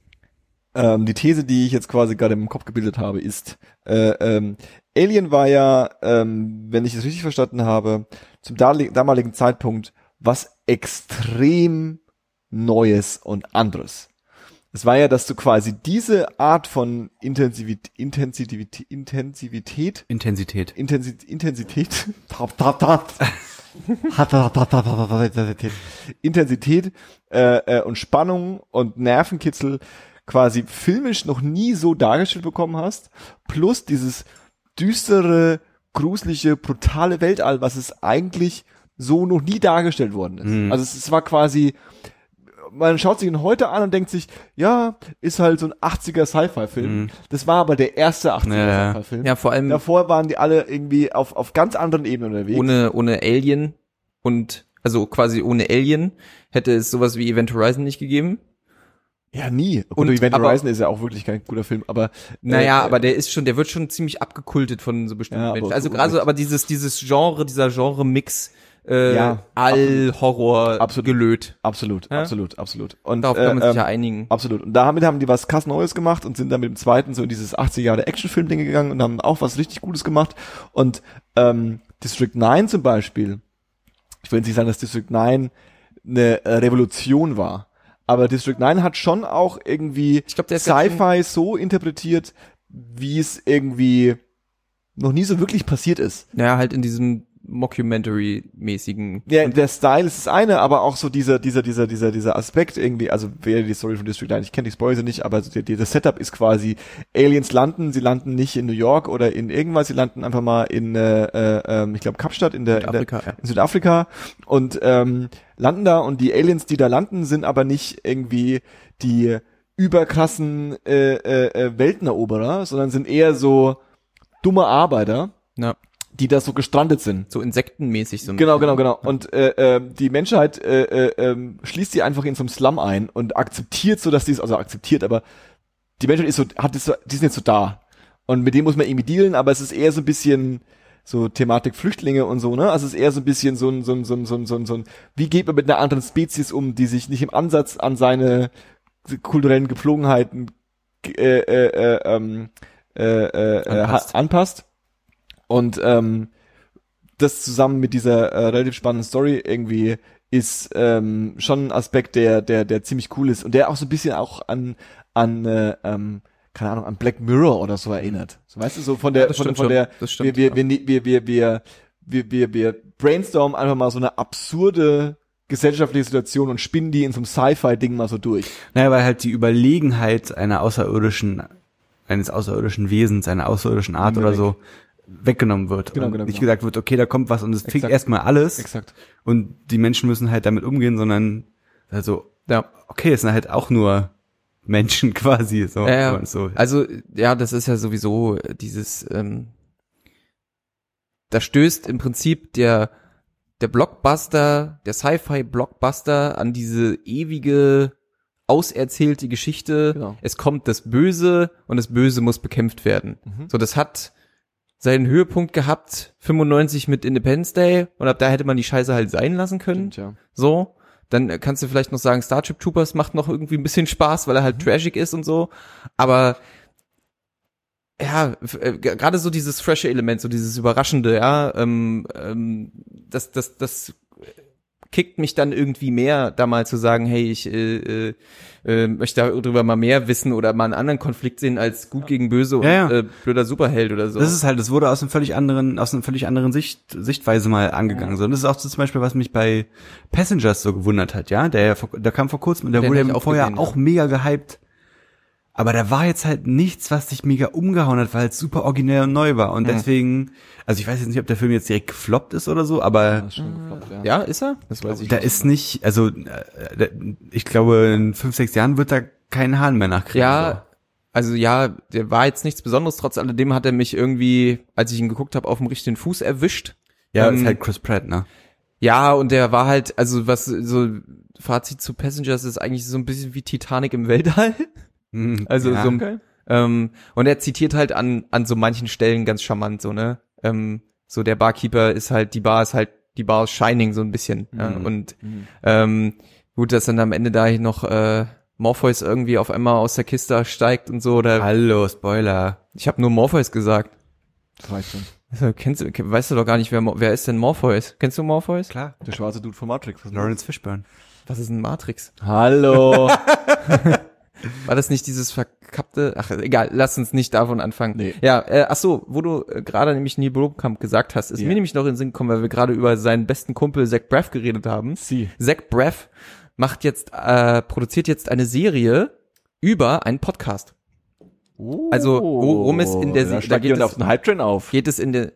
Ähm, die These, die ich jetzt quasi gerade im Kopf gebildet habe, ist, äh, ähm, Alien war ja, ähm, wenn ich es richtig verstanden habe, zum damaligen Zeitpunkt was extrem Neues und anderes. Es war ja, dass du quasi diese Art von Intensivität, Intensivität, Intensivität Intensität. Intensi Intensität, Intensität äh, äh, und Spannung und Nervenkitzel quasi filmisch noch nie so dargestellt bekommen hast, plus dieses düstere, gruselige, brutale Weltall, was es eigentlich so noch nie dargestellt worden ist. Mhm. Also es, es war quasi, man schaut sich ihn heute an und denkt sich, ja, ist halt so ein 80er Sci-Fi-Film. Mhm. Das war aber der erste 80er Ja. Sci-Fi-Film. Ja, vor allem Davor waren die alle irgendwie auf, auf ganz anderen Ebenen unterwegs. ohne ohne Alien und also quasi ohne Alien hätte es sowas wie Event Horizon nicht gegeben. Ja, nie. Gut, Und- Event aber- Horizon ist ja auch wirklich kein guter Film, aber Naja, äh, aber der ist schon, der wird schon ziemlich abgekultet von so bestimmten Ja, Menschen. Also gerade so, aber dieses, dieses Genre, dieser Genre-Mix, äh, Ja, All-Horror absolut. gelöt. absolut, Ja? absolut, absolut. Und Darauf kann man äh, sich ähm, ja einigen. Absolut. Und damit haben die was krass Neues gemacht und sind dann mit dem zweiten so in dieses 80 Jahre Actionfilm-Ding gegangen und haben auch was richtig Gutes gemacht. Und ähm, District 9 zum Beispiel, ich will jetzt nicht sagen, dass District 9 eine äh, Revolution war, aber District 9 hat schon auch irgendwie Sci-Fi so interpretiert, wie es irgendwie noch nie so wirklich passiert ist. Ja, halt in diesem Mockumentary-mäßigen. Ja, der Style ist das eine, aber auch so dieser, dieser, dieser, dieser, dieser Aspekt irgendwie, also wer die Story von District 9, ich kenne die Spoiler nicht, aber so, die, das Setup ist quasi, Aliens landen, sie landen nicht in New York oder in irgendwas, sie landen einfach mal in, äh, äh, ähm, ich glaube Kapstadt in der, in, der Südafrika, ja. in Südafrika und ähm, landen da und die Aliens, die da landen, sind aber nicht irgendwie die überkrassen äh, äh, äh, Welteneroberer, sondern sind eher so dumme Arbeiter, Ja, die da so gestrandet sind. so insektenmäßig so Genau, genau, genau. Und äh, äh, die Menschheit äh, äh, ähm, schließt sie einfach in so einem Slum ein und akzeptiert so, dass die es, also akzeptiert, aber die Menschheit ist so, hat es so, die sind jetzt so da. Und mit dem muss man irgendwie dealen, aber es ist eher so ein bisschen so Thematik Flüchtlinge und so, ne? Also es ist eher so ein bisschen so ein, so ein, so ein, so ein, so ein, so ein wie geht man mit einer anderen Spezies um, die sich nicht im Ansatz an seine kulturellen Gepflogenheiten äh, äh, äh, ähm, äh, äh, äh, Anpasst. anpasst. Und ähm, das zusammen mit dieser äh, relativ spannenden Story irgendwie ist ähm, schon ein Aspekt, der, der, der ziemlich cool ist und der auch so ein bisschen auch an, an, äh, ähm, keine Ahnung, an Black Mirror oder so erinnert. So weißt du, so von der, Ja, von, von der, stimmt, wir, wir, ja. wir, wir, wir, wir, wir, wir, brainstormen einfach mal so eine absurde gesellschaftliche Situation und spinnen die in so einem Sci-Fi-Ding mal so durch. Naja, weil halt die Überlegenheit einer außerirdischen, eines außerirdischen Wesens, einer außerirdischen Art Nimmt oder so weggenommen wird. Genau, und genau, nicht genau. gesagt wird, okay, da kommt was und es fickt erstmal alles Exakt. und die Menschen müssen halt damit umgehen, sondern also, Ja. okay, es sind halt auch nur Menschen quasi, so. Ja, so. Also, ja, das ist ja sowieso äh, dieses, ähm, da stößt im Prinzip der, der Blockbuster, der Sci-Fi-Blockbuster an diese ewige, auserzählte Geschichte. Genau. Es kommt das Böse und das Böse muss bekämpft werden. Mhm. So, das hat seinen Höhepunkt gehabt, 95 mit Independence Day und ab da hätte man die Scheiße halt sein lassen können. Stimmt, ja. So. Dann kannst du vielleicht noch sagen, Starship Troopers macht noch irgendwie ein bisschen Spaß, weil er halt trashig ist und so. Aber ja, äh, gerade so dieses frische Element, so dieses Überraschende, ja, ähm, ähm, das, das, das kickt mich dann irgendwie mehr, da mal zu sagen, hey, ich äh, äh, äh, möchte darüber mal mehr wissen oder mal einen anderen Konflikt sehen als gut gegen böse und Ja, ja. Äh, blöder Superheld oder so. Das ist halt, das wurde aus einem völlig anderen, aus einer völlig anderen Sicht, Sichtweise mal angegangen. So, und das ist auch so zum Beispiel, was mich bei Passengers so gewundert hat, ja. Der, ja der kam vor kurzem, der Den wurde ja vorher auch mega gehypt. Aber da war jetzt halt nichts, was dich mega umgehauen hat, weil es super originell und neu war. Und Mhm. deswegen, also ich weiß jetzt nicht, ob der Film jetzt direkt gefloppt ist oder so, aber Das ist gefloppt, ja. ja, ist er? Das weiß ich da nicht. ist nicht, also äh, ich glaube, in fünf, sechs Jahren wird da keinen Hahn mehr nachkriegen. Ja, also ja, der war jetzt nichts Besonderes. Trotz alledem hat er mich irgendwie, als ich ihn geguckt habe, auf dem richtigen Fuß erwischt. ja, ähm, ist halt Chris Pratt, ne? Ja, und der war halt, also was so Fazit zu Passengers ist eigentlich so ein bisschen wie Titanic im Weltall. Mhm, Also ja. so ein, ähm, und er zitiert halt an an so manchen Stellen ganz charmant so ne. Ähm, so der Barkeeper ist halt die Bar ist halt die Bar ist Shining so ein bisschen ja, Mhm. und ähm, gut, dass dann am Ende da noch äh, Morpheus irgendwie auf einmal aus der Kiste steigt und so oder Hallo, Spoiler. ich habe nur Morpheus gesagt. Das reicht schon. Also, kennst du, weißt du doch gar nicht, wer, wer ist denn Morpheus? Kennst du Morpheus? Klar. Der schwarze Dude von Matrix. Lawrence Fishburne. Was ist ein Matrix? Hallo. War das nicht dieses verkappte? Ach, egal, lass uns nicht davon anfangen. Nee. Ja, äh, ach so, wo du äh, gerade nämlich Neil Blomkamp gesagt hast, ist Ja. mir nämlich noch in den Sinn gekommen, weil wir gerade über seinen besten Kumpel Zach Braff geredet haben. Sie. Zach Braff macht jetzt, äh, produziert jetzt eine Serie über einen Podcast. Also, worum es in der da Se- da steigt geht es- auf den Hype-Train auf. Geht es in der,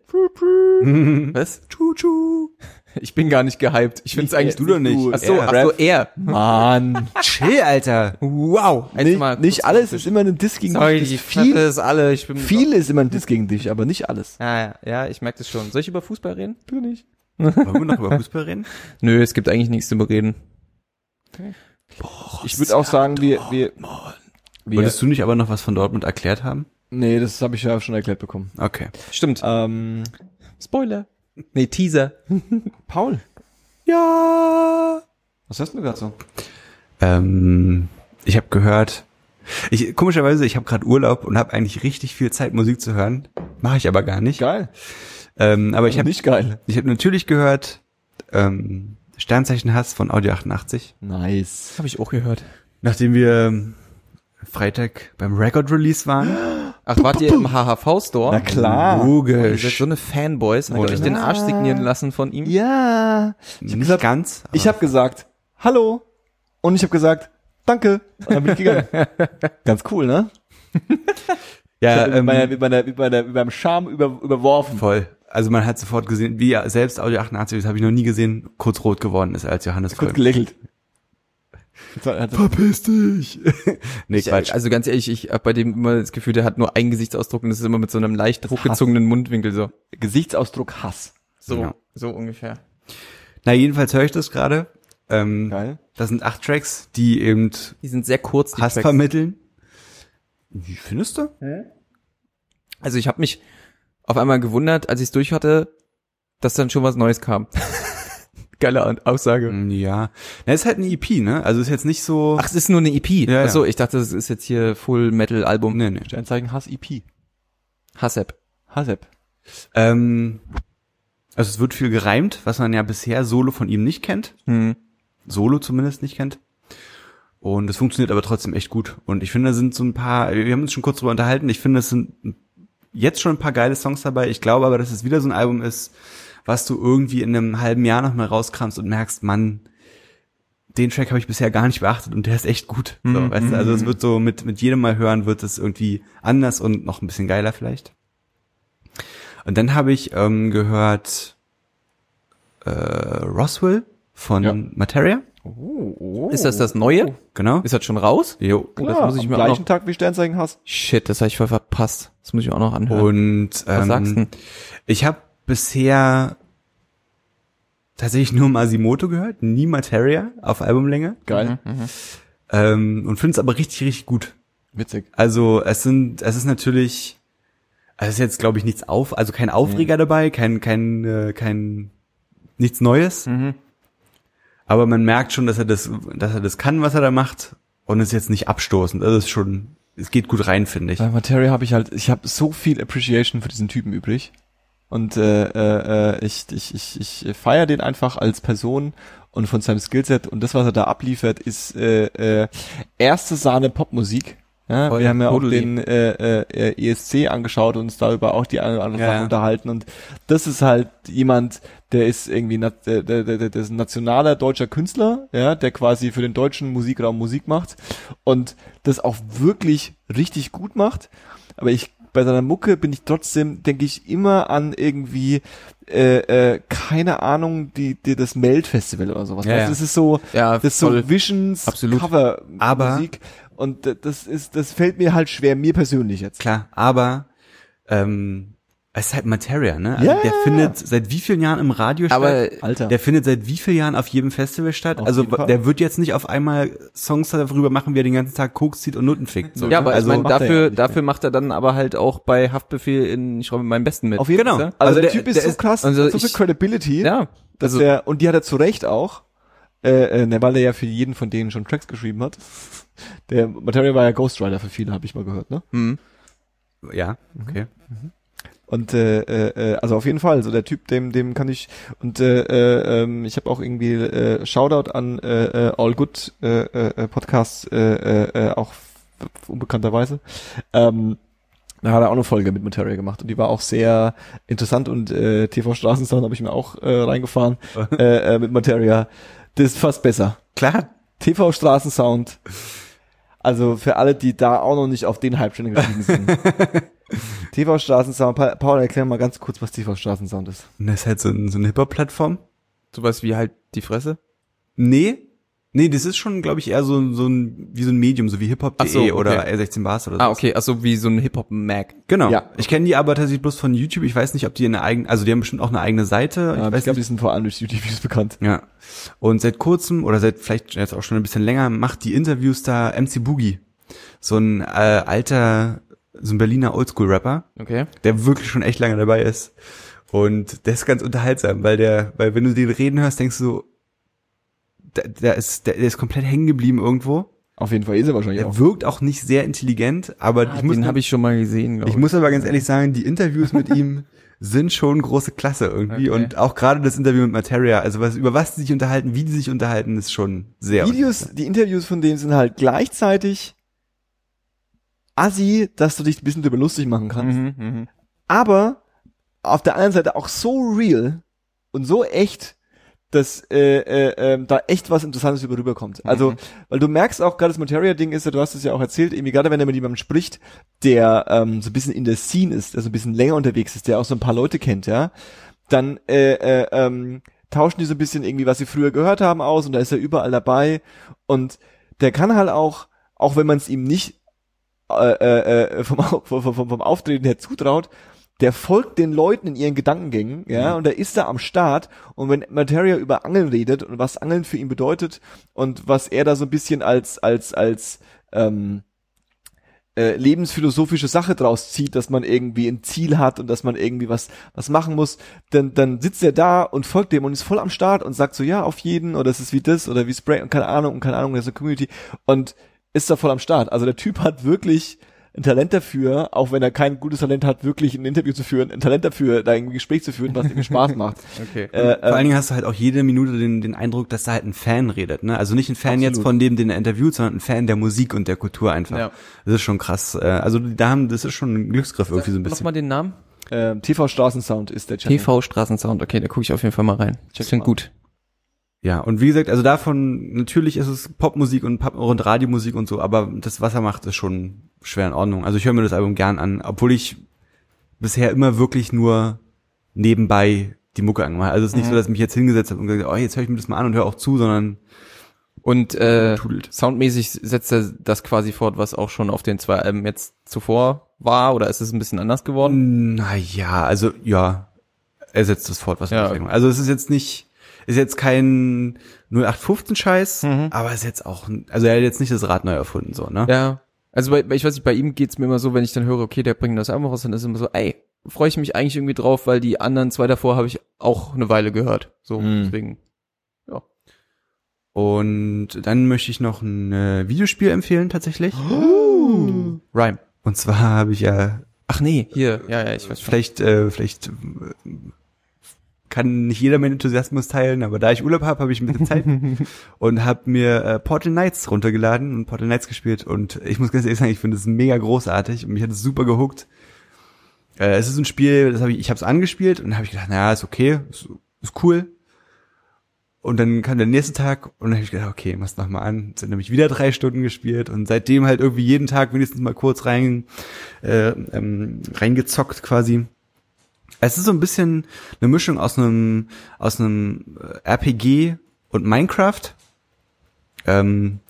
was? Chuchu. Ich bin gar nicht gehypt. Ich finde es eigentlich du doch nicht. Ach so, Er. ach so, er. Mann. Chill, Alter. Wow. Nicht mal nicht alles ist immer ein Diss gegen Sorry, dich. die Viel, ist alle. Ich bin viel ist immer ein Diss gegen dich, aber nicht alles. Ja, ja, ja, ich merke das schon. Soll ich über Fußball reden? Du nicht. Wollen wir noch über Fußball reden? Nö, es gibt eigentlich nichts zu bereden. Ich würde auch sagen, wir, wir, wir Wolltest du nicht aber noch was von Dortmund erklärt haben? nee, das habe ich ja schon erklärt bekommen. Okay. Stimmt. Ähm, Spoiler. Nee, Teaser. Paul, Ja. was hast du gerade so? Ähm, ich habe gehört, ich komischerweise, ich habe gerade Urlaub und habe eigentlich richtig viel Zeit Musik zu hören. Mache ich aber gar nicht. Geil. Ähm, aber ich habe nicht geil. ich habe natürlich gehört ähm, Sternzeichen Hass von Audio 88. Nice. Habe ich auch gehört. Nachdem wir Freitag beim Record Release waren. Ach, wart ihr im HHV-Store? Na klar. Ihr seid Logisch. so eine Fanboys. Habt ihr euch den Arsch signieren lassen von ihm? Ja. Nicht gesagt- ganz. Ich habe gesagt, hallo. Und ich habe gesagt, danke. Und dann bin ich gegangen. Ganz cool, ne? ja, mit, ähm, meiner, mit, meiner, mit, meiner, mit meinem Charme über, überworfen. voll. Also man hat sofort gesehen, wie er selbst Audio 88, das habe ich noch nie gesehen, kurz rot geworden ist als Johannes Kurz gelächelt. Verpiss dich. nee, Ich, Quatsch. also ganz ehrlich, ich habe bei dem immer das Gefühl, der hat nur einen Gesichtsausdruck und das ist immer mit so einem leicht hochgezogenen Mundwinkel so. Gesichtsausdruck Hass. So, Ja. so ungefähr. Na, jedenfalls höre ich das gerade. Ähm, Geil. das sind acht Tracks, die eben Die sind sehr kurz, die Hass Tracks. vermitteln. Wie findest du? Also ich habe mich auf einmal gewundert, als ich es durch hatte, dass dann schon was Neues kam. Geile Aussage. Mm, Ja. Na, ist halt ein EP, ne? Also ist jetzt nicht so. Ach, es ist nur eine EP. Ja, ja. Ach so, ich dachte, das ist jetzt hier Full Metal Album. nee, nee. Sternzeichen Hass EP. Hassep. Hasep. Ähm, also es wird viel gereimt, was man ja bisher solo von ihm nicht kennt. Hm. Solo zumindest nicht kennt. Und es funktioniert aber trotzdem echt gut. Und ich finde, da sind so ein paar, wir haben uns schon kurz drüber unterhalten, ich finde, es sind jetzt schon ein paar geile Songs dabei. Ich glaube aber, dass es wieder so ein Album ist, was du irgendwie in einem halben Jahr noch mal rauskramst und merkst, Mann, den Track habe ich bisher gar nicht beachtet und der ist echt gut. So, Mhm. weißt du? Also es wird so mit, mit jedem Mal hören wird es irgendwie anders und noch ein bisschen geiler vielleicht. Und dann habe ich ähm, gehört äh, Roswell von Ja. Materia. Oh, oh. Ist das das Neue? Genau. Ist das schon raus? Jo. Oh, das Klar, muss ich am mir auch gleichen noch. Tag wie Sternzeichen Hass. Shit, das habe ich voll verpasst. Das muss ich auch noch anhören. Und Was sagst du? ähm, ich habe bisher tatsächlich nur Masimoto gehört, nie Materia auf Albumlänge. Geil. Ähm, und finde es aber richtig, richtig gut. Witzig. Also es sind, es ist natürlich, also es ist jetzt glaube ich nichts auf, also kein Aufreger dabei, kein, kein, äh, kein, nichts Neues. Mhm. Aber man merkt schon, dass er das, dass er das kann, was er da macht. Und ist jetzt nicht abstoßend. Das ist schon, es geht gut rein, finde ich. Bei Materia habe ich halt, ich habe so viel Appreciation für diesen Typen übrig. Und äh, äh, äh, ich, ich, ich, ich feiere den einfach als Person und von seinem Skillset und das, was er da abliefert, ist äh, äh, erste Sahne Popmusik. Ja, Voll, wir haben ja auch den äh, äh, ESC angeschaut und uns darüber auch die eine oder andere Ja, Sache unterhalten und das ist halt jemand, der ist irgendwie na, der, der, der, der ist ein nationaler deutscher Künstler, ja, der quasi für den deutschen Musikraum Musik macht und das auch wirklich richtig gut macht. Aber ich bei seiner Mucke bin ich trotzdem, denke ich, immer an irgendwie, äh, äh, keine Ahnung, die, die das Melt-Festival oder sowas. Ja, du, Das ist so, Ja, das ist so. Visions Absolut. Cover Aber- Musik. Und d- das ist, das fällt mir halt schwer, mir persönlich jetzt. Klar, aber ähm, es ist halt Materia, ne? Also Ja. der findet seit wie vielen Jahren im Radio Aber statt? Alter. Der findet seit wie vielen Jahren auf jedem Festival statt? Auf also der wird jetzt nicht auf einmal Songs darüber machen, wie er den ganzen Tag Koks zieht und Nutten fickt. So. ja, aber also, ich meine, dafür, dafür macht er dann aber halt auch bei Haftbefehl in Ich schreibe mit meinem Besten mit. Auf jeden Genau. Fall. Also, Also der, der- Typ ist der so ist- krass, also so viel ich- Credibility, Ja. dass Also, der, und die hat er zu Recht auch, äh, äh, ne, weil er ja für jeden von denen schon Tracks geschrieben hat. Der Material war ja Ghostwriter für viele, habe ich mal gehört, ne? hm. ja, okay. Und äh, äh, äh, also auf jeden Fall, so der Typ, dem dem kann ich und äh, äh, ähm, ich habe auch irgendwie äh, Shoutout an äh, äh, All Good äh, äh, Podcast äh, äh, äh, auch unbekannterweise. Ähm, da hat er auch eine Folge mit Materia gemacht und die war auch sehr interessant und äh, TV Straßensound habe ich mir auch äh, reingefahren äh, äh, mit Materia. Das ist fast besser. Klar. TV Straßensound. Also für alle, die da auch noch nicht auf den Hype-Train gestiegen sind. TV Straßensound. Pa Paul, erklär mal ganz kurz, was TV Straßensound ist. Das ist halt so, ein, so eine Hip-Hop-Plattform. sowas wie halt die Fresse. Nee. Nee, das ist schon, glaube ich, eher so, so ein, wie so ein Medium, so wie hiphop.de so, okay. oder R16 Bars oder so. Ah, okay, also wie so ein Hip-Hop-Mag. Genau. Ja. Ich kenne die aber tatsächlich bloß von YouTube. Ich weiß nicht, ob die eine eigene, also die haben bestimmt auch eine eigene Seite. Ja, ich ich glaube, die sind vor allem durch YouTube-Videos bekannt. Ja. Und seit kurzem oder seit vielleicht jetzt auch schon ein bisschen länger macht die Interviews da MC Boogie. So ein äh, alter, so ein Berliner Oldschool-Rapper, Okay. der wirklich schon echt lange dabei ist. Und der ist ganz unterhaltsam, weil der, weil wenn du den reden hörst, denkst du so, der, der ist, der, der ist komplett hängen geblieben irgendwo. Auf jeden Fall ist er wahrscheinlich Der auch. wirkt auch nicht sehr intelligent, aber ich muss, Den habe ich schon mal gesehen, glaube ich muss aber ganz ehrlich sagen, die Interviews mit ihm sind schon große Klasse irgendwie Okay. und auch gerade das Interview mit Materia, also was über was die sich unterhalten, wie die sich unterhalten, ist schon sehr Videos, die Interviews von denen sind halt gleichzeitig assi, dass du dich ein bisschen drüber lustig machen kannst. Mhm, mhm. aber auf der anderen Seite auch so real und so echt, dass äh, äh, ähm, da echt was Interessantes über rüberkommt. Also, Mhm. weil du merkst auch, gerade das Materia-Ding ist ja, du hast es ja auch erzählt, irgendwie gerade wenn er mit jemandem spricht, der ähm, so ein bisschen in der Scene ist, der so ein bisschen länger unterwegs ist, der auch so ein paar Leute kennt, ja, dann äh, äh, ähm, tauschen die so ein bisschen irgendwie, was sie früher gehört haben, aus und da ist er überall dabei und der kann halt auch, auch wenn man es ihm nicht äh, äh, äh, vom, vom, vom, vom Auftreten her zutraut, der folgt den Leuten in ihren Gedankengängen, ja, und der ist da am Start. Und wenn Materia über Angeln redet und was Angeln für ihn bedeutet und was er da so ein bisschen als, als, als, ähm, äh, lebensphilosophische Sache draus zieht, dass man irgendwie ein Ziel hat und dass man irgendwie was was machen muss, dann dann sitzt er da und folgt dem und ist voll am Start und sagt so ja auf jeden oder es ist wie das oder wie Spray und keine Ahnung und keine Ahnung, das ist eine Community. Und ist da voll am Start. Also der Typ hat wirklich ein Talent dafür, auch wenn er kein gutes Talent hat, wirklich ein Interview zu führen, ein Talent dafür, da irgendwie ein Gespräch zu führen, was ihm Spaß macht. Okay. Äh, Vor allen Dingen hast du halt auch jede Minute den, den Eindruck, dass da halt ein Fan redet, ne? Also nicht ein Fan Absolut. jetzt von dem, den er interviewt, sondern ein Fan der Musik und der Kultur einfach. Ja. Das ist schon krass. Äh, Also da haben, das ist schon ein Glücksgriff irgendwie so ein bisschen. Nochmal den Namen? ähm, TV Straßensound ist der Channel. TV Straßensound. Okay, da gucke ich auf jeden Fall mal rein. Check Klingt mal. gut. Ja, und wie gesagt, also davon, natürlich ist es Popmusik und, Pop und Radiomusik und so, aber das, was er macht, ist schon schwer in Ordnung. Also ich höre mir das Album gern an, obwohl ich bisher immer wirklich nur nebenbei die Mucke angemacht habe. Also es ist nicht so, dass ich mich jetzt hingesetzt habe und gesagt, oh, jetzt höre ich mir das mal an und höre auch zu, sondern Und äh, Tudelt. soundmäßig setzt er das quasi fort, was auch schon auf den zwei Alben jetzt zuvor war, oder ist es ein bisschen anders geworden? Na ja, also ja, er setzt das fort, was Ja, er Also es ist jetzt nicht, ist jetzt kein 0815 Scheiß, Mhm. aber ist jetzt auch, ein- also er hat jetzt nicht das Rad neu erfunden, so, ne? Ja. Also bei, ich weiß nicht, bei ihm geht's mir immer so, wenn ich dann höre, okay, der bringt das Album raus, dann ist es immer so, ey, freue ich mich eigentlich irgendwie drauf, weil die anderen zwei davor habe ich auch eine Weile gehört. So, Mhm. deswegen. Ja. Und dann möchte ich noch ein äh, Videospiel empfehlen tatsächlich. Rhyme. Und zwar habe ich ja Ach nee, hier, ja, ja, ich weiß schon. vielleicht, äh, vielleicht äh, kann nicht jeder meinen Enthusiasmus teilen, aber da ich Urlaub habe, habe ich ein bisschen Zeit und habe mir äh, Portal Knights runtergeladen und Portal Knights gespielt und ich muss ganz ehrlich sagen, ich finde es mega großartig und mich hat es super gehuckt. Äh, es ist ein Spiel, das habe ich, ich habe es angespielt und habe ich gedacht, naja, ist okay, ist, ist cool. Und dann kam der nächste Tag und dann habe ich gedacht, okay, mach's noch mal an. Sind nämlich wieder drei Stunden gespielt und seitdem halt irgendwie jeden Tag wenigstens mal kurz rein äh, ähm, reingezockt quasi. Es ist so ein bisschen eine Mischung aus einem aus einem äh, RPG und Minecraft. Ähm,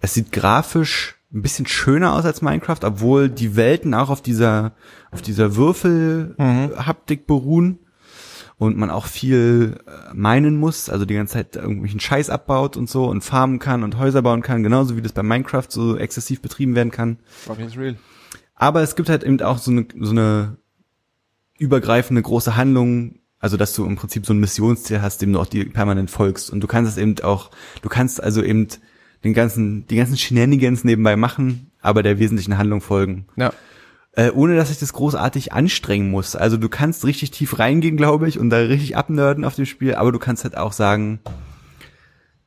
es sieht grafisch ein bisschen schöner aus als Minecraft, obwohl die Welten auch auf dieser auf dieser Würfel-Haptik beruhen und man auch viel äh, meinen muss, also die ganze Zeit irgendwelchen Scheiß abbaut und so und farmen kann und Häuser bauen kann, genauso wie das bei Minecraft so exzessiv betrieben werden kann. Aber es gibt halt eben auch so eine, so eine übergreifende große Handlung, also dass du im Prinzip so ein Missionsziel hast, dem du auch die permanent folgst. Und du kannst es eben auch, du kannst also eben den ganzen, die ganzen Shenanigans nebenbei machen, aber der wesentlichen Handlung folgen. Ja. Äh, ohne dass ich das großartig anstrengen muss. Also du kannst richtig tief reingehen, glaube ich, und da richtig abnörden auf dem Spiel, aber du kannst halt auch sagen,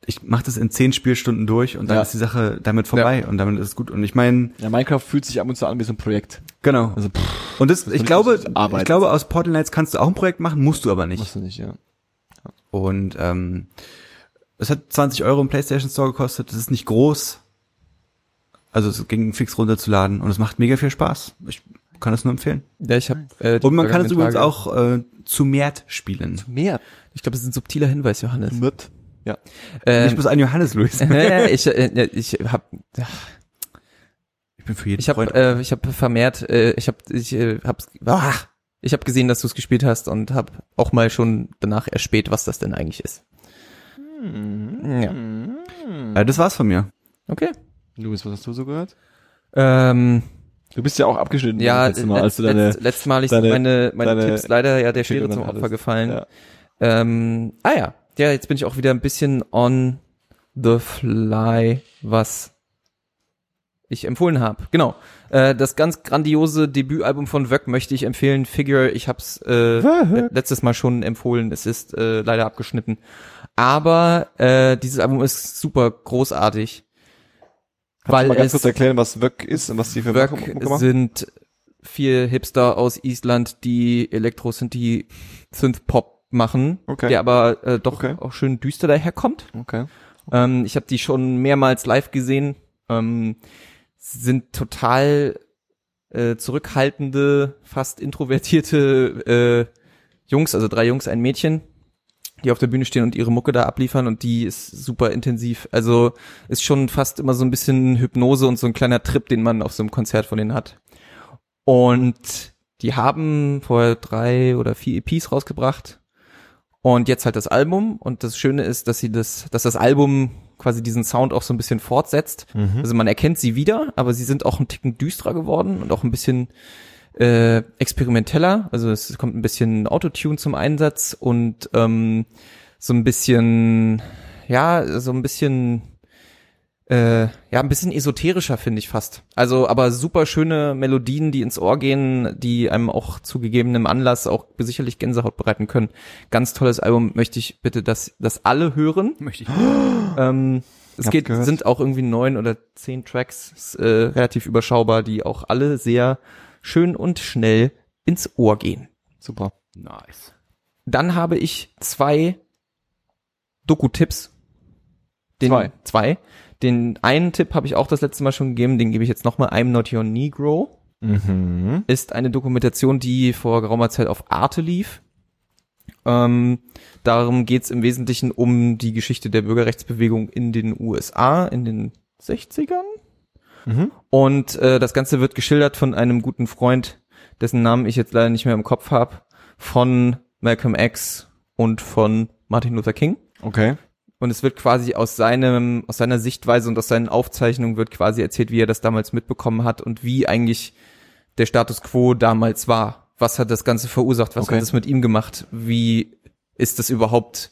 ich mache das in zehn Spielstunden durch und dann Ja. ist die Sache damit vorbei und damit ist es gut. Und ich meine, Ja, Minecraft fühlt sich ab und zu an wie so ein Projekt. genau. Also, pff, Und das, ich glaube, ich glaube, aus Portal Knights kannst du auch ein Projekt machen, musst du aber nicht. musst du nicht, ja. Und ähm, es hat 20 Euro im PlayStation Store gekostet. Das ist nicht groß. Also es ging fix runterzuladen und es macht mega viel Spaß. Ich kann es nur empfehlen. Ja, ich habe. Äh, Und man kann es übrigens Tage- auch äh, zu Mert spielen. Mehr. Ich glaube, das ist ein subtiler Hinweis, Johannes. Mit. Ja. Äh, Nicht bloß an Johannes, Luis. äh, ich äh, ich habe Ich bin für jeden ich habe Freund. äh, ich habe vermehrt äh, ich habe ich äh, habe ah, ich habe gesehen, dass du es gespielt hast und habe auch mal schon danach erspäht, was das denn eigentlich ist. Ja. äh, das war's von mir. Okay. Luis, was hast du so gehört? Ähm, Du bist ja auch abgeschnitten ja, das letzte Mal, als du deine, letzt, letztes Mal ich deine- meine meine deine Tipps leider ja der Schere zum Opfer hattest. gefallen. Ja. Ähm, ah ja, ja, jetzt bin ich auch wieder ein bisschen on the fly, was ich empfohlen habe. Genau. Äh, das ganz grandiose Debütalbum von Wöck möchte ich empfehlen. Figure, ich habe es äh, le- letztes Mal schon empfohlen. Es ist äh, leider abgeschnitten. Aber äh, dieses Album ist super großartig. Kannst du mal ganz kurz erklären, was Wöck ist und was die für machen? sind vier Hipster aus Island, die Elektro Synthi Synth Pop machen, Okay. der aber äh, doch Okay. auch schön düster daherkommt. Okay. Ähm, ich habe die schon mehrmals live gesehen. Ähm, sind total äh, zurückhaltende, fast introvertierte äh, Jungs, also drei Jungs, ein Mädchen, die auf der Bühne stehen und ihre Mucke da abliefern und die ist super intensiv. Also ist schon fast immer so ein bisschen Hypnose und so ein kleiner Trip, den man auf so einem Konzert von denen hat. Und die haben vorher drei oder vier EPs rausgebracht und jetzt halt das Album und das Schöne ist, dass sie das, dass das Album quasi diesen Sound auch so ein bisschen fortsetzt. Also man erkennt sie wieder, aber sie sind auch ein Ticken düsterer geworden und auch ein bisschen äh, experimenteller. Also es kommt ein bisschen Autotune zum Einsatz und ähm, so ein bisschen, ja, so ein bisschen, äh, ja, ein bisschen esoterischer finde ich fast. Also, aber super schöne Melodien, die ins Ohr gehen, die einem auch zu gegebenem Anlass auch sicherlich Gänsehaut bereiten können. Ganz tolles Album. Möchte ich bitte, dass das alle hören. Möchte ich. Ähm, es geht, gehört. sind auch irgendwie neun oder zehn Tracks, ist, äh, relativ überschaubar, die auch alle sehr schön und schnell ins Ohr gehen. Super. Nice. Dann habe ich zwei Doku-Tipps. Den, Zwei. Zwei. Den einen Tipp habe ich auch das letzte Mal schon gegeben, den gebe ich jetzt nochmal. I'm Not Your Negro Mhm. ist eine Dokumentation, die vor geraumer Zeit auf Arte lief. Ähm, darum geht's im Wesentlichen um die Geschichte der Bürgerrechtsbewegung in den USA in den 60ern. Mhm. Und äh, das Ganze wird geschildert von einem guten Freund, dessen Namen ich jetzt leider nicht mehr im Kopf habe, von Malcolm X und von Martin Luther King. Okay. Und es wird quasi aus seinem, aus seiner Sichtweise und aus seinen Aufzeichnungen wird quasi erzählt, wie er das damals mitbekommen hat und wie eigentlich der Status quo damals war. Was hat das Ganze verursacht? Was Okay. hat es mit ihm gemacht? Wie ist das überhaupt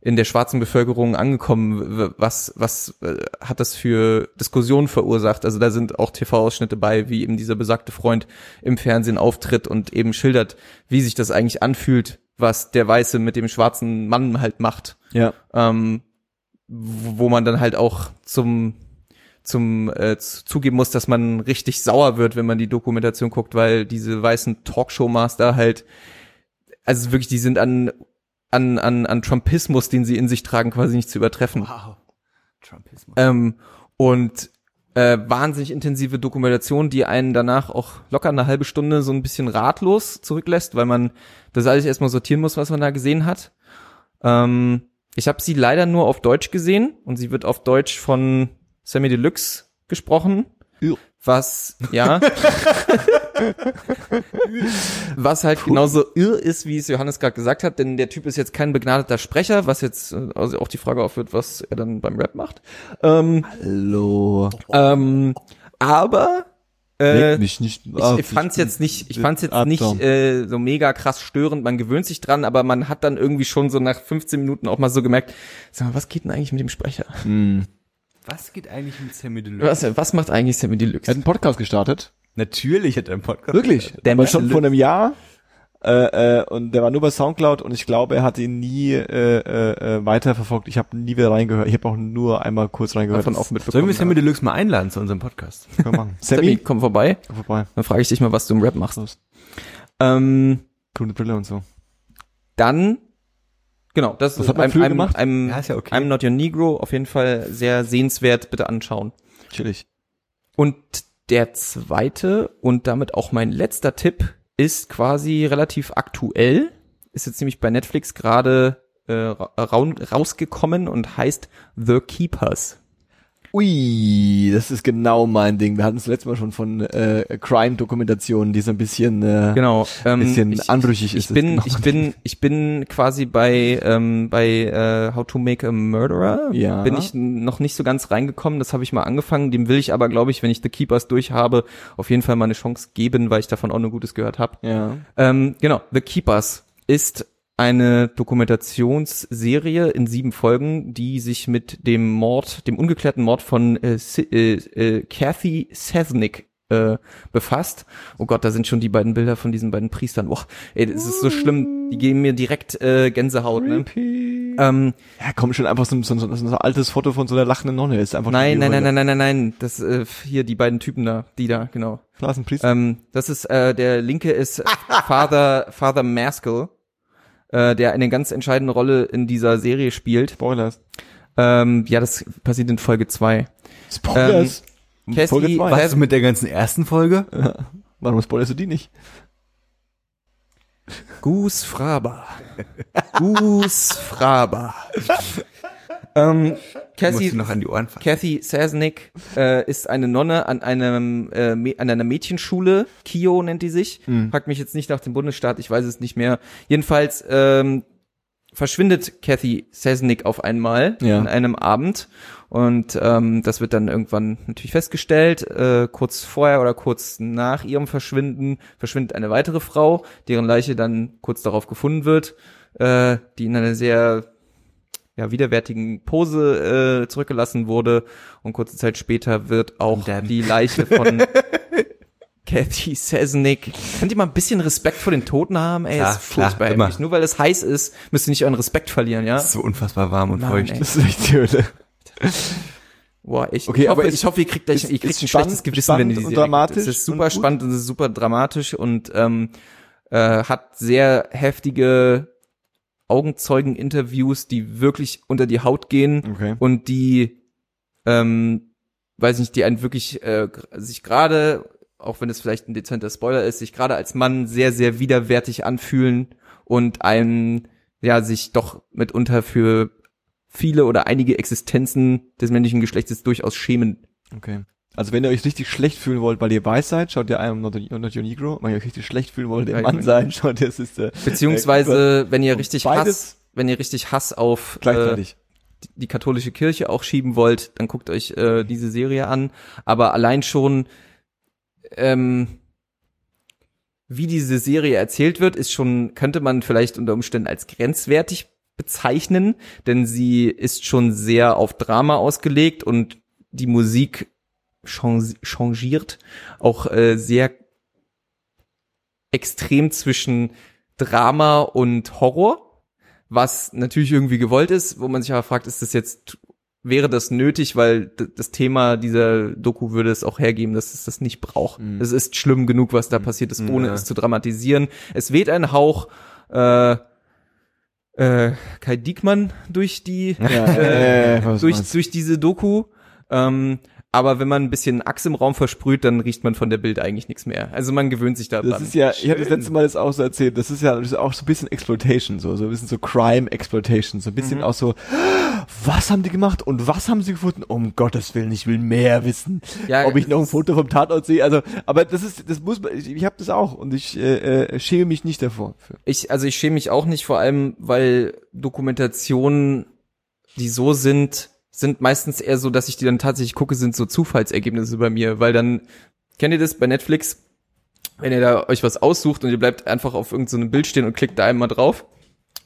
in der schwarzen Bevölkerung angekommen? Was, was äh, hat das für Diskussionen verursacht? Also da sind auch TV-Ausschnitte bei, wie eben dieser besagte Freund im Fernsehen auftritt und eben schildert, wie sich das eigentlich anfühlt, was der Weiße mit dem schwarzen Mann halt macht Ja. ähm, wo man dann halt auch zum zum äh, zu- zugeben muss, dass man richtig sauer wird, wenn man die Dokumentation guckt, weil diese weißen Talkshow-Master halt, also wirklich, die sind an an an an Trumpismus, den sie in sich tragen, quasi nicht zu übertreffen. Wow. Trumpismus. Ähm, und äh, wahnsinnig intensive Dokumentation, die einen danach auch locker eine halbe Stunde so ein bisschen ratlos zurücklässt, weil man das alles erstmal sortieren muss, was man da gesehen hat. Ähm, ich habe sie leider nur auf Deutsch gesehen und sie wird auf Deutsch von Sammy Deluxe gesprochen. Ja. Was, ja. was halt genauso irr ist, wie es Johannes gerade gesagt hat, denn der Typ ist jetzt kein begnadeter Sprecher, was jetzt äh, also auch die Frage aufführt, was er dann beim Rap macht. Ähm, Hallo. ähm, aber äh, mich nicht ich, ab. ich fand's jetzt nicht, ich fand's jetzt nicht äh, so mega krass störend. Man gewöhnt sich dran, aber man hat dann irgendwie schon so nach 15 Minuten auch mal so gemerkt, sag mal, was geht denn eigentlich mit dem Sprecher? Hm. Was geht eigentlich mit Sammy Deluxe? Was, was macht eigentlich Sammy Er hat Deluxe? einen Podcast gestartet. Natürlich hat er einen Podcast. Wirklich? Der Aber Mensch- schon vor einem Jahr. Äh, äh, und der war nur bei Soundcloud und ich glaube, er hat ihn nie äh, äh, äh, weiterverfolgt. Ich habe nie wieder reingehört. Ich habe auch nur einmal kurz reingehört. Davon auch Sollen mitbekommen. wir Sammy Deluxe mal einladen zu unserem Podcast? Können wir machen. Sammy, Sammy, komm vorbei. komm vorbei. Dann frage ich dich mal, was du im Rap machst. Los. Ähm, Grüne Brille und so. dann, genau, das Was ist hat man I'm, I'm, gemacht? I'm, Ja, ist ja okay. I'm Not Your Negro, auf jeden Fall sehr sehenswert, bitte anschauen. Chillig. Und der zweite und damit auch mein letzter Tipp ist quasi relativ aktuell. Ist jetzt nämlich bei Netflix gerade äh, rausgekommen und heißt The Keepers. Ui, das ist genau mein Ding. Wir hatten es letztes Mal schon von äh, Crime-Dokumentationen, die so ein bisschen, äh, Genau. Ähm, bisschen ich, anrüchig ist. ich bin, das ich genau. bin, ich bin quasi bei ähm, bei äh, How to Make a Murderer. Ja. Bin ich noch nicht so ganz reingekommen. Das habe ich mal angefangen. Dem will ich aber, glaube ich, wenn ich The Keepers durch habe, auf jeden Fall mal eine Chance geben, weil ich davon auch nur Gutes gehört habe. Ja. Ähm, genau, The Keepers ist eine Dokumentationsserie in sieben Folgen, die sich mit dem Mord, dem ungeklärten Mord von äh, äh, äh, Kathy Sesnick äh, befasst. Oh Gott, da sind schon die beiden Bilder von diesen beiden Priestern. Boah, ey, das ist so schlimm. Die geben mir direkt äh, Gänsehaut. Ne? Ähm, Ja, komm schon einfach so, ein- so, so, so ein altes Foto von so einer lachenden Nonne. Ist einfach nein, nein, nein, nein, nein, nein, nein. Das äh, hier die beiden Typen da, die da, genau. Straßenpriester. Ähm, das ist äh, der linke ist Father Father Maskell, äh, der eine ganz entscheidende Rolle in dieser Serie spielt. Spoilers. Ähm, ja, das passiert in Folge zwei. Spoilers. Cassie, Folge zwei. Was ist mit der ganzen ersten Folge? Warum spoilerst du die nicht? Gus Fraber. Gus Fraber. ähm, du noch an die Ohren fassen. Kathy Sasnick äh, ist eine Nonne an einem äh, an einer Mädchenschule, Kio nennt die sich. Mhm. Fragt mich jetzt nicht nach dem Bundesstaat, ich weiß es nicht mehr. Jedenfalls ähm, verschwindet Kathy Sasnick auf einmal Ja. an einem Abend und ähm, das wird dann irgendwann natürlich festgestellt. Äh, kurz vorher oder kurz nach ihrem Verschwinden verschwindet eine weitere Frau, deren Leiche dann kurz darauf gefunden wird, äh, die in einer sehr ja, widerwärtigen Pose äh, zurückgelassen wurde und kurze Zeit später wird auch Damn. die Leiche von Kathy Sesnick. Könnt ihr mal ein bisschen Respekt vor den Toten haben? Ey, Klar, ist furchtbar klar. Nur weil es heiß ist, müsst ihr nicht euren Respekt verlieren, ja? Ist so unfassbar warm und Mann, feucht. ey. Das ist echt die Hölle. Boah, ich, Okay, ich hoffe, aber ich hoffe, ihr kriegt ist- ihr kriegt ist ein spannend- schlechtes Gewissen, wenn ihr die spannend und Serie dramatisch. Es ist super und spannend und es ist super dramatisch und ähm, äh, hat sehr heftige Augenzeugen-Interviews, die wirklich unter die Haut gehen Okay. und die, ähm, weiß nicht, die einen wirklich äh, sich gerade, auch wenn es vielleicht ein dezenter Spoiler ist, sich gerade als Mann sehr, sehr widerwärtig anfühlen und einen, ja, sich doch mitunter für viele oder einige Existenzen des männlichen Geschlechtes durchaus schämen. Okay. Also wenn ihr euch richtig schlecht fühlen wollt, weil ihr weiß seid, schaut ihr einem Not, Not Your Negro. Wenn ihr euch richtig schlecht fühlen wollt, ihr Mann sein, schaut ihr, es ist äh, Beziehungsweise, wenn ihr richtig Hass, wenn ihr richtig Hass auf äh, die, die katholische Kirche auch schieben wollt, dann guckt euch äh, diese Serie an. Aber allein schon, ähm, wie diese Serie erzählt wird, ist schon, könnte man vielleicht unter Umständen als grenzwertig bezeichnen, denn sie ist schon sehr auf Drama ausgelegt und die Musik changiert auch äh, sehr extrem zwischen Drama und Horror, was natürlich irgendwie gewollt ist, wo man sich aber fragt, ist das jetzt wäre das nötig, weil das Thema dieser Doku würde es auch hergeben, dass es das nicht braucht. Es ist schlimm genug, was da passiert ist, ohne Ja. es zu dramatisieren. Es weht ein Hauch äh, äh, Kai Diekmann durch die Ja, äh, durch, durch diese Doku. Ähm, aber wenn man ein bisschen Axt im Raum versprüht, dann riecht man von der Bild eigentlich nichts mehr. Also man gewöhnt sich daran. Das ist ja, ich habe das letzte Mal das auch so erzählt, das ist ja das ist auch so ein bisschen Exploitation, so, so ein bisschen so Crime Exploitation, so ein Mhm. bisschen auch so, was haben die gemacht und was haben sie gefunden? Um Gottes Willen, ich will mehr wissen. Ja, ob ich noch ein Foto vom Tatort sehe, also, aber das ist, das muss man, ich, ich habe das auch und ich äh, äh, schäme mich nicht davor. Ich, also ich schäme mich auch nicht, vor allem, weil Dokumentationen, die so sind, sind meistens eher so, dass ich die dann tatsächlich gucke, sind so Zufallsergebnisse bei mir, weil dann, kennt ihr das bei Netflix? Wenn ihr da euch was aussucht und ihr bleibt einfach auf irgendeinem so Bild stehen und klickt da einmal drauf,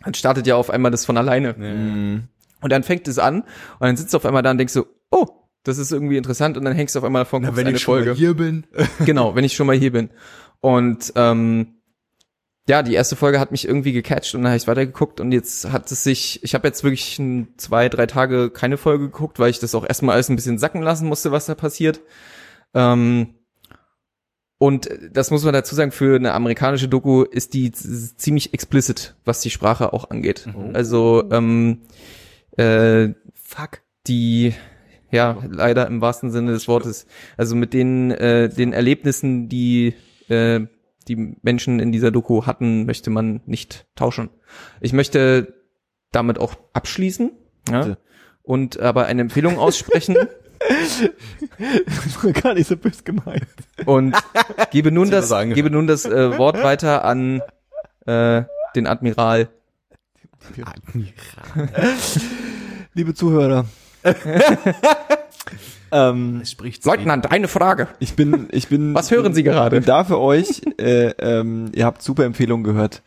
dann startet ja auf einmal das von alleine. Und dann fängt es an und dann sitzt du auf einmal da und denkst so, oh, das ist irgendwie interessant und dann hängst du auf einmal davon, Na, wenn eine ich schon Folge mal hier bin. genau, wenn ich schon mal hier bin. Und ähm, ja, die erste Folge hat mich irgendwie gecatcht und dann habe ich weitergeguckt und jetzt hat es sich, ich habe jetzt wirklich zwei, drei Tage keine Folge geguckt, weil ich das auch erstmal alles ein bisschen sacken lassen musste, was da passiert. Ähm, und das muss man dazu sagen, für eine amerikanische Doku ist die ziemlich explicit, was die Sprache auch angeht. Also ähm, äh, Fuck. die ja leider im wahrsten Sinne des Wortes also mit den äh, den Erlebnissen die äh, die Menschen in dieser Doku hatten möchte man nicht tauschen ich möchte damit auch abschließen ja, und aber eine Empfehlung aussprechen Das war gar nicht so böse gemeint. und gebe nun das angehört. gebe nun das äh, Wort weiter an äh, den Admiral Liebe Zuhörer. ähm, spricht Leutnant eine Frage ich bin, ich bin. was hören Sie gerade bin da für euch. Äh, ähm, ihr habt super Empfehlungen gehört.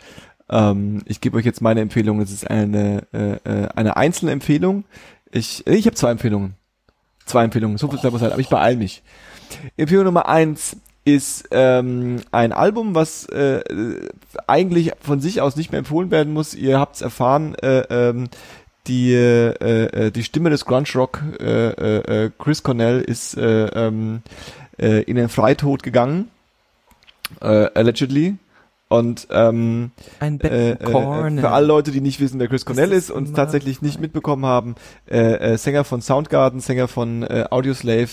Ähm, ich gebe euch jetzt meine Empfehlung. Es ist eine äh, äh, eine einzelne Empfehlung. Ich äh, ich habe zwei Empfehlungen. Zwei Empfehlungen. So viel Zeit muss aber ich beeil mich. Empfehlung Nummer eins ist ähm, ein Album, was äh, eigentlich von sich aus nicht mehr empfohlen werden muss. Ihr habt es erfahren. Äh, ähm, die äh, äh, die Stimme des Grunge Rock äh, äh, äh, Chris Cornell ist äh, ähm, äh, in den Freitod gegangen äh, allegedly und ähm, ein Bett äh, äh, Corner. für alle Leute, die nicht wissen, wer Chris Cornell ist ist und tatsächlich nicht mitbekommen haben, äh, äh, Sänger von Soundgarden, Sänger von äh, Audioslave,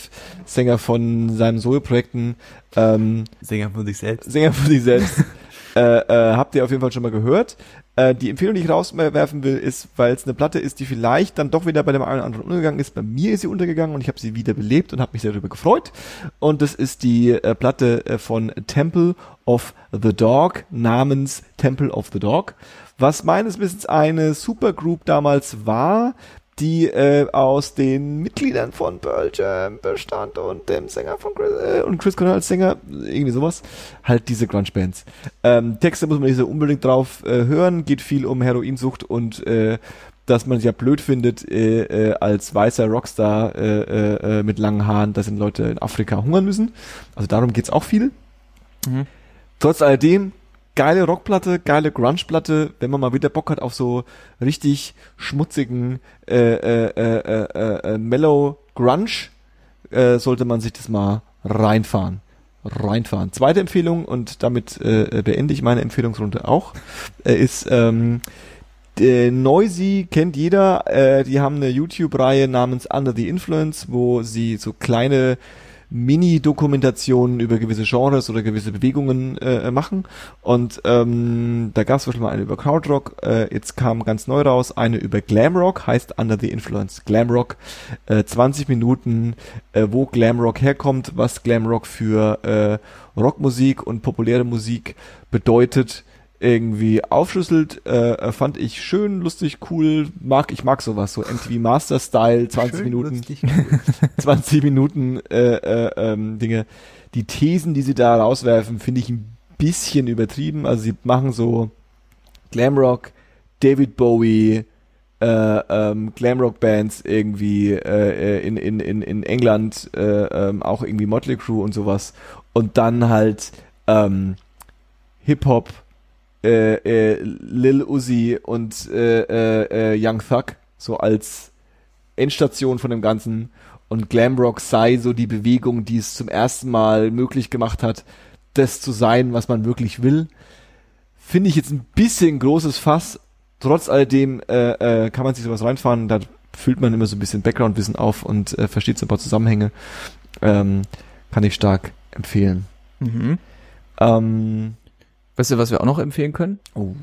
Sänger von seinen Solo-Projekten, ähm, Sänger von sich selbst. Sänger von sich selbst, äh, äh, habt ihr auf jeden Fall schon mal gehört. Äh, die Empfehlung, die ich rauswerfen will, ist, weil es eine Platte ist, die vielleicht dann doch wieder bei dem einen oder anderen untergegangen ist. Bei mir ist sie untergegangen und ich habe sie wieder belebt und habe mich sehr darüber gefreut. Und das ist die äh, Platte äh, von Temple of the Dog namens Temple of the Dog, was meines Wissens eine Supergroup damals war, die äh, aus den Mitgliedern von Pearl Jam bestand und dem Sänger von Chris, äh, und Chris Cornell als Sänger, irgendwie sowas, halt diese Grunge-Bands. Ähm, Texte muss man nicht so unbedingt drauf äh, hören, geht viel um Heroinsucht und äh, dass man es ja blöd findet, äh, äh, als weißer Rockstar äh, äh, äh, mit langen Haaren, dass in Leute in Afrika hungern müssen. Also darum geht's auch viel. Mhm. Trotz alledem, geile Rockplatte, geile Grunge-Platte, wenn man mal wieder Bock hat auf so richtig schmutzigen äh, äh, äh, äh, äh, Mellow Grunge, äh, sollte man sich das mal reinfahren. Reinfahren. Zweite Empfehlung, und damit äh, beende ich meine Empfehlungsrunde auch, äh, ist ähm, äh, Noisy kennt jeder, äh, die haben eine YouTube-Reihe namens Under the Influence, wo sie so kleine Mini-Dokumentationen über gewisse Genres oder gewisse Bewegungen äh, machen. Und ähm, da gab es Beispiel mal eine über Krautrock, äh, jetzt kam ganz neu raus eine über Glamrock, heißt Under the Influence Glamrock. Äh, 20 Minuten, äh, wo Glamrock herkommt, was Glamrock für äh, Rockmusik und populäre Musik bedeutet irgendwie aufschlüsselt, äh, fand ich schön, lustig, cool, mag, ich mag sowas, so MTV Master Style, 20 Minuten, 20 Minuten äh, äh, ähm, Dinge. Die Thesen, die sie da rauswerfen, finde ich ein bisschen übertrieben. Also sie machen so Glamrock, David Bowie, äh, ähm, Glamrock-Bands irgendwie äh, äh, in, in, in, in England, äh, ähm, auch irgendwie Motley Crue und sowas. Und dann halt ähm, Hip-Hop, äh, äh, Lil Uzi und äh, äh, äh, Young Thug so als Endstation von dem Ganzen und Glamrock sei so die Bewegung, die es zum ersten Mal möglich gemacht hat, das zu sein, was man wirklich will. Finde ich jetzt ein bisschen großes Fass. Trotz alledem äh, äh, kann man sich sowas reinfahren, da füllt man immer so ein bisschen Background-Wissen auf und äh, versteht so ein paar Zusammenhänge. Ähm, kann ich stark empfehlen. Mhm. Ähm, Weißt du, was wir auch noch empfehlen können? oh,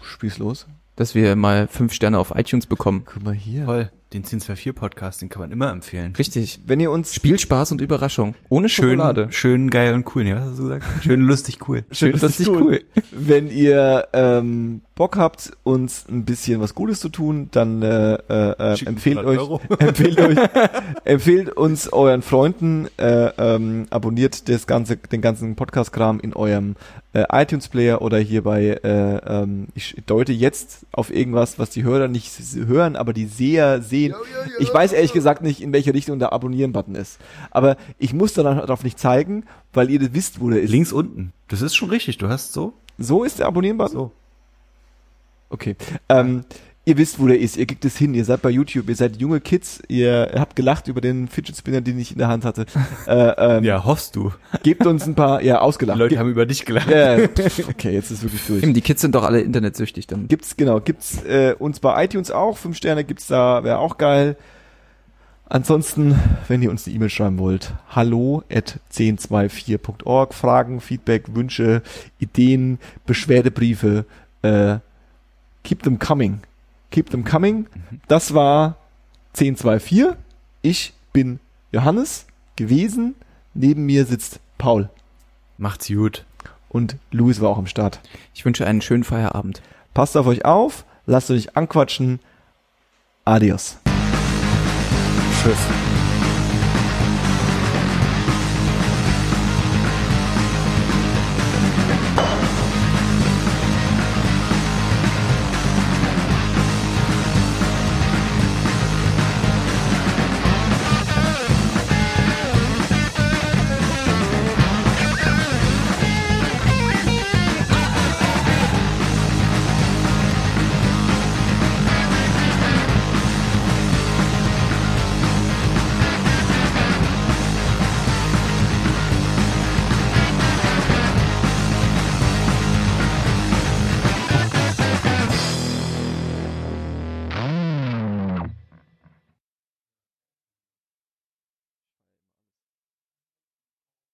spiel's los. Dass wir mal fünf Sterne auf iTunes bekommen. Guck mal hier. Toll. Den 1024 Podcast, den kann man immer empfehlen. Richtig. Wenn ihr uns Spielspaß und Überraschung. Ohne Schön, Schokolade. schön geil und cool. Nee, was hast du gesagt? Schön lustig cool. Schön, lustig, tun. cool. Wenn ihr ähm, Bock habt, uns ein bisschen was Gutes zu tun, dann äh, äh, empfehlt uns euch, 300 Euro. empfehlt euch, empfehlt uns euren Freunden, äh, ähm, abonniert das ganze, den ganzen Podcast-Kram in eurem äh, iTunes-Player oder hier bei, äh, ähm, ich deute jetzt auf irgendwas, was die Hörer nicht hören, aber die Seher sehen. Ich weiß ehrlich gesagt nicht, in welche Richtung der Abonnieren-Button ist. Aber ich muss darauf nicht zeigen, weil ihr wisst, wo der ist. Links unten. Das ist schon richtig. Du hast so. So ist der Abonnieren-Button? So. Okay. Ähm, ihr wisst, wo der ist. Ihr kriegt es hin. Ihr seid bei YouTube. Ihr seid junge Kids. Ihr habt gelacht über den Fidget Spinner, den ich in der Hand hatte. äh, ähm, Ja, hoffst du. Gebt uns ein paar, ja, Die ausgelacht. Leute Ge- haben über dich gelacht. pff, okay, jetzt ist wirklich durch. Eben, die Kids sind doch alle internetsüchtig dann. Gibt's, genau, gibt's äh, uns bei iTunes auch. Fünf Sterne gibt's da, wäre auch geil. Ansonsten, wenn ihr uns eine E-Mail schreiben wollt, hallo at 1024.org, Fragen, Feedback, Wünsche, Ideen, Beschwerdebriefe, äh, keep them coming. Keep them coming. Das war 1024. Ich bin Johannes gewesen. Neben mir sitzt Paul. Macht's gut. Und Louis war auch am Start. Ich wünsche einen schönen Feierabend. Passt auf euch auf, lasst euch anquatschen. Adios. Tschüss.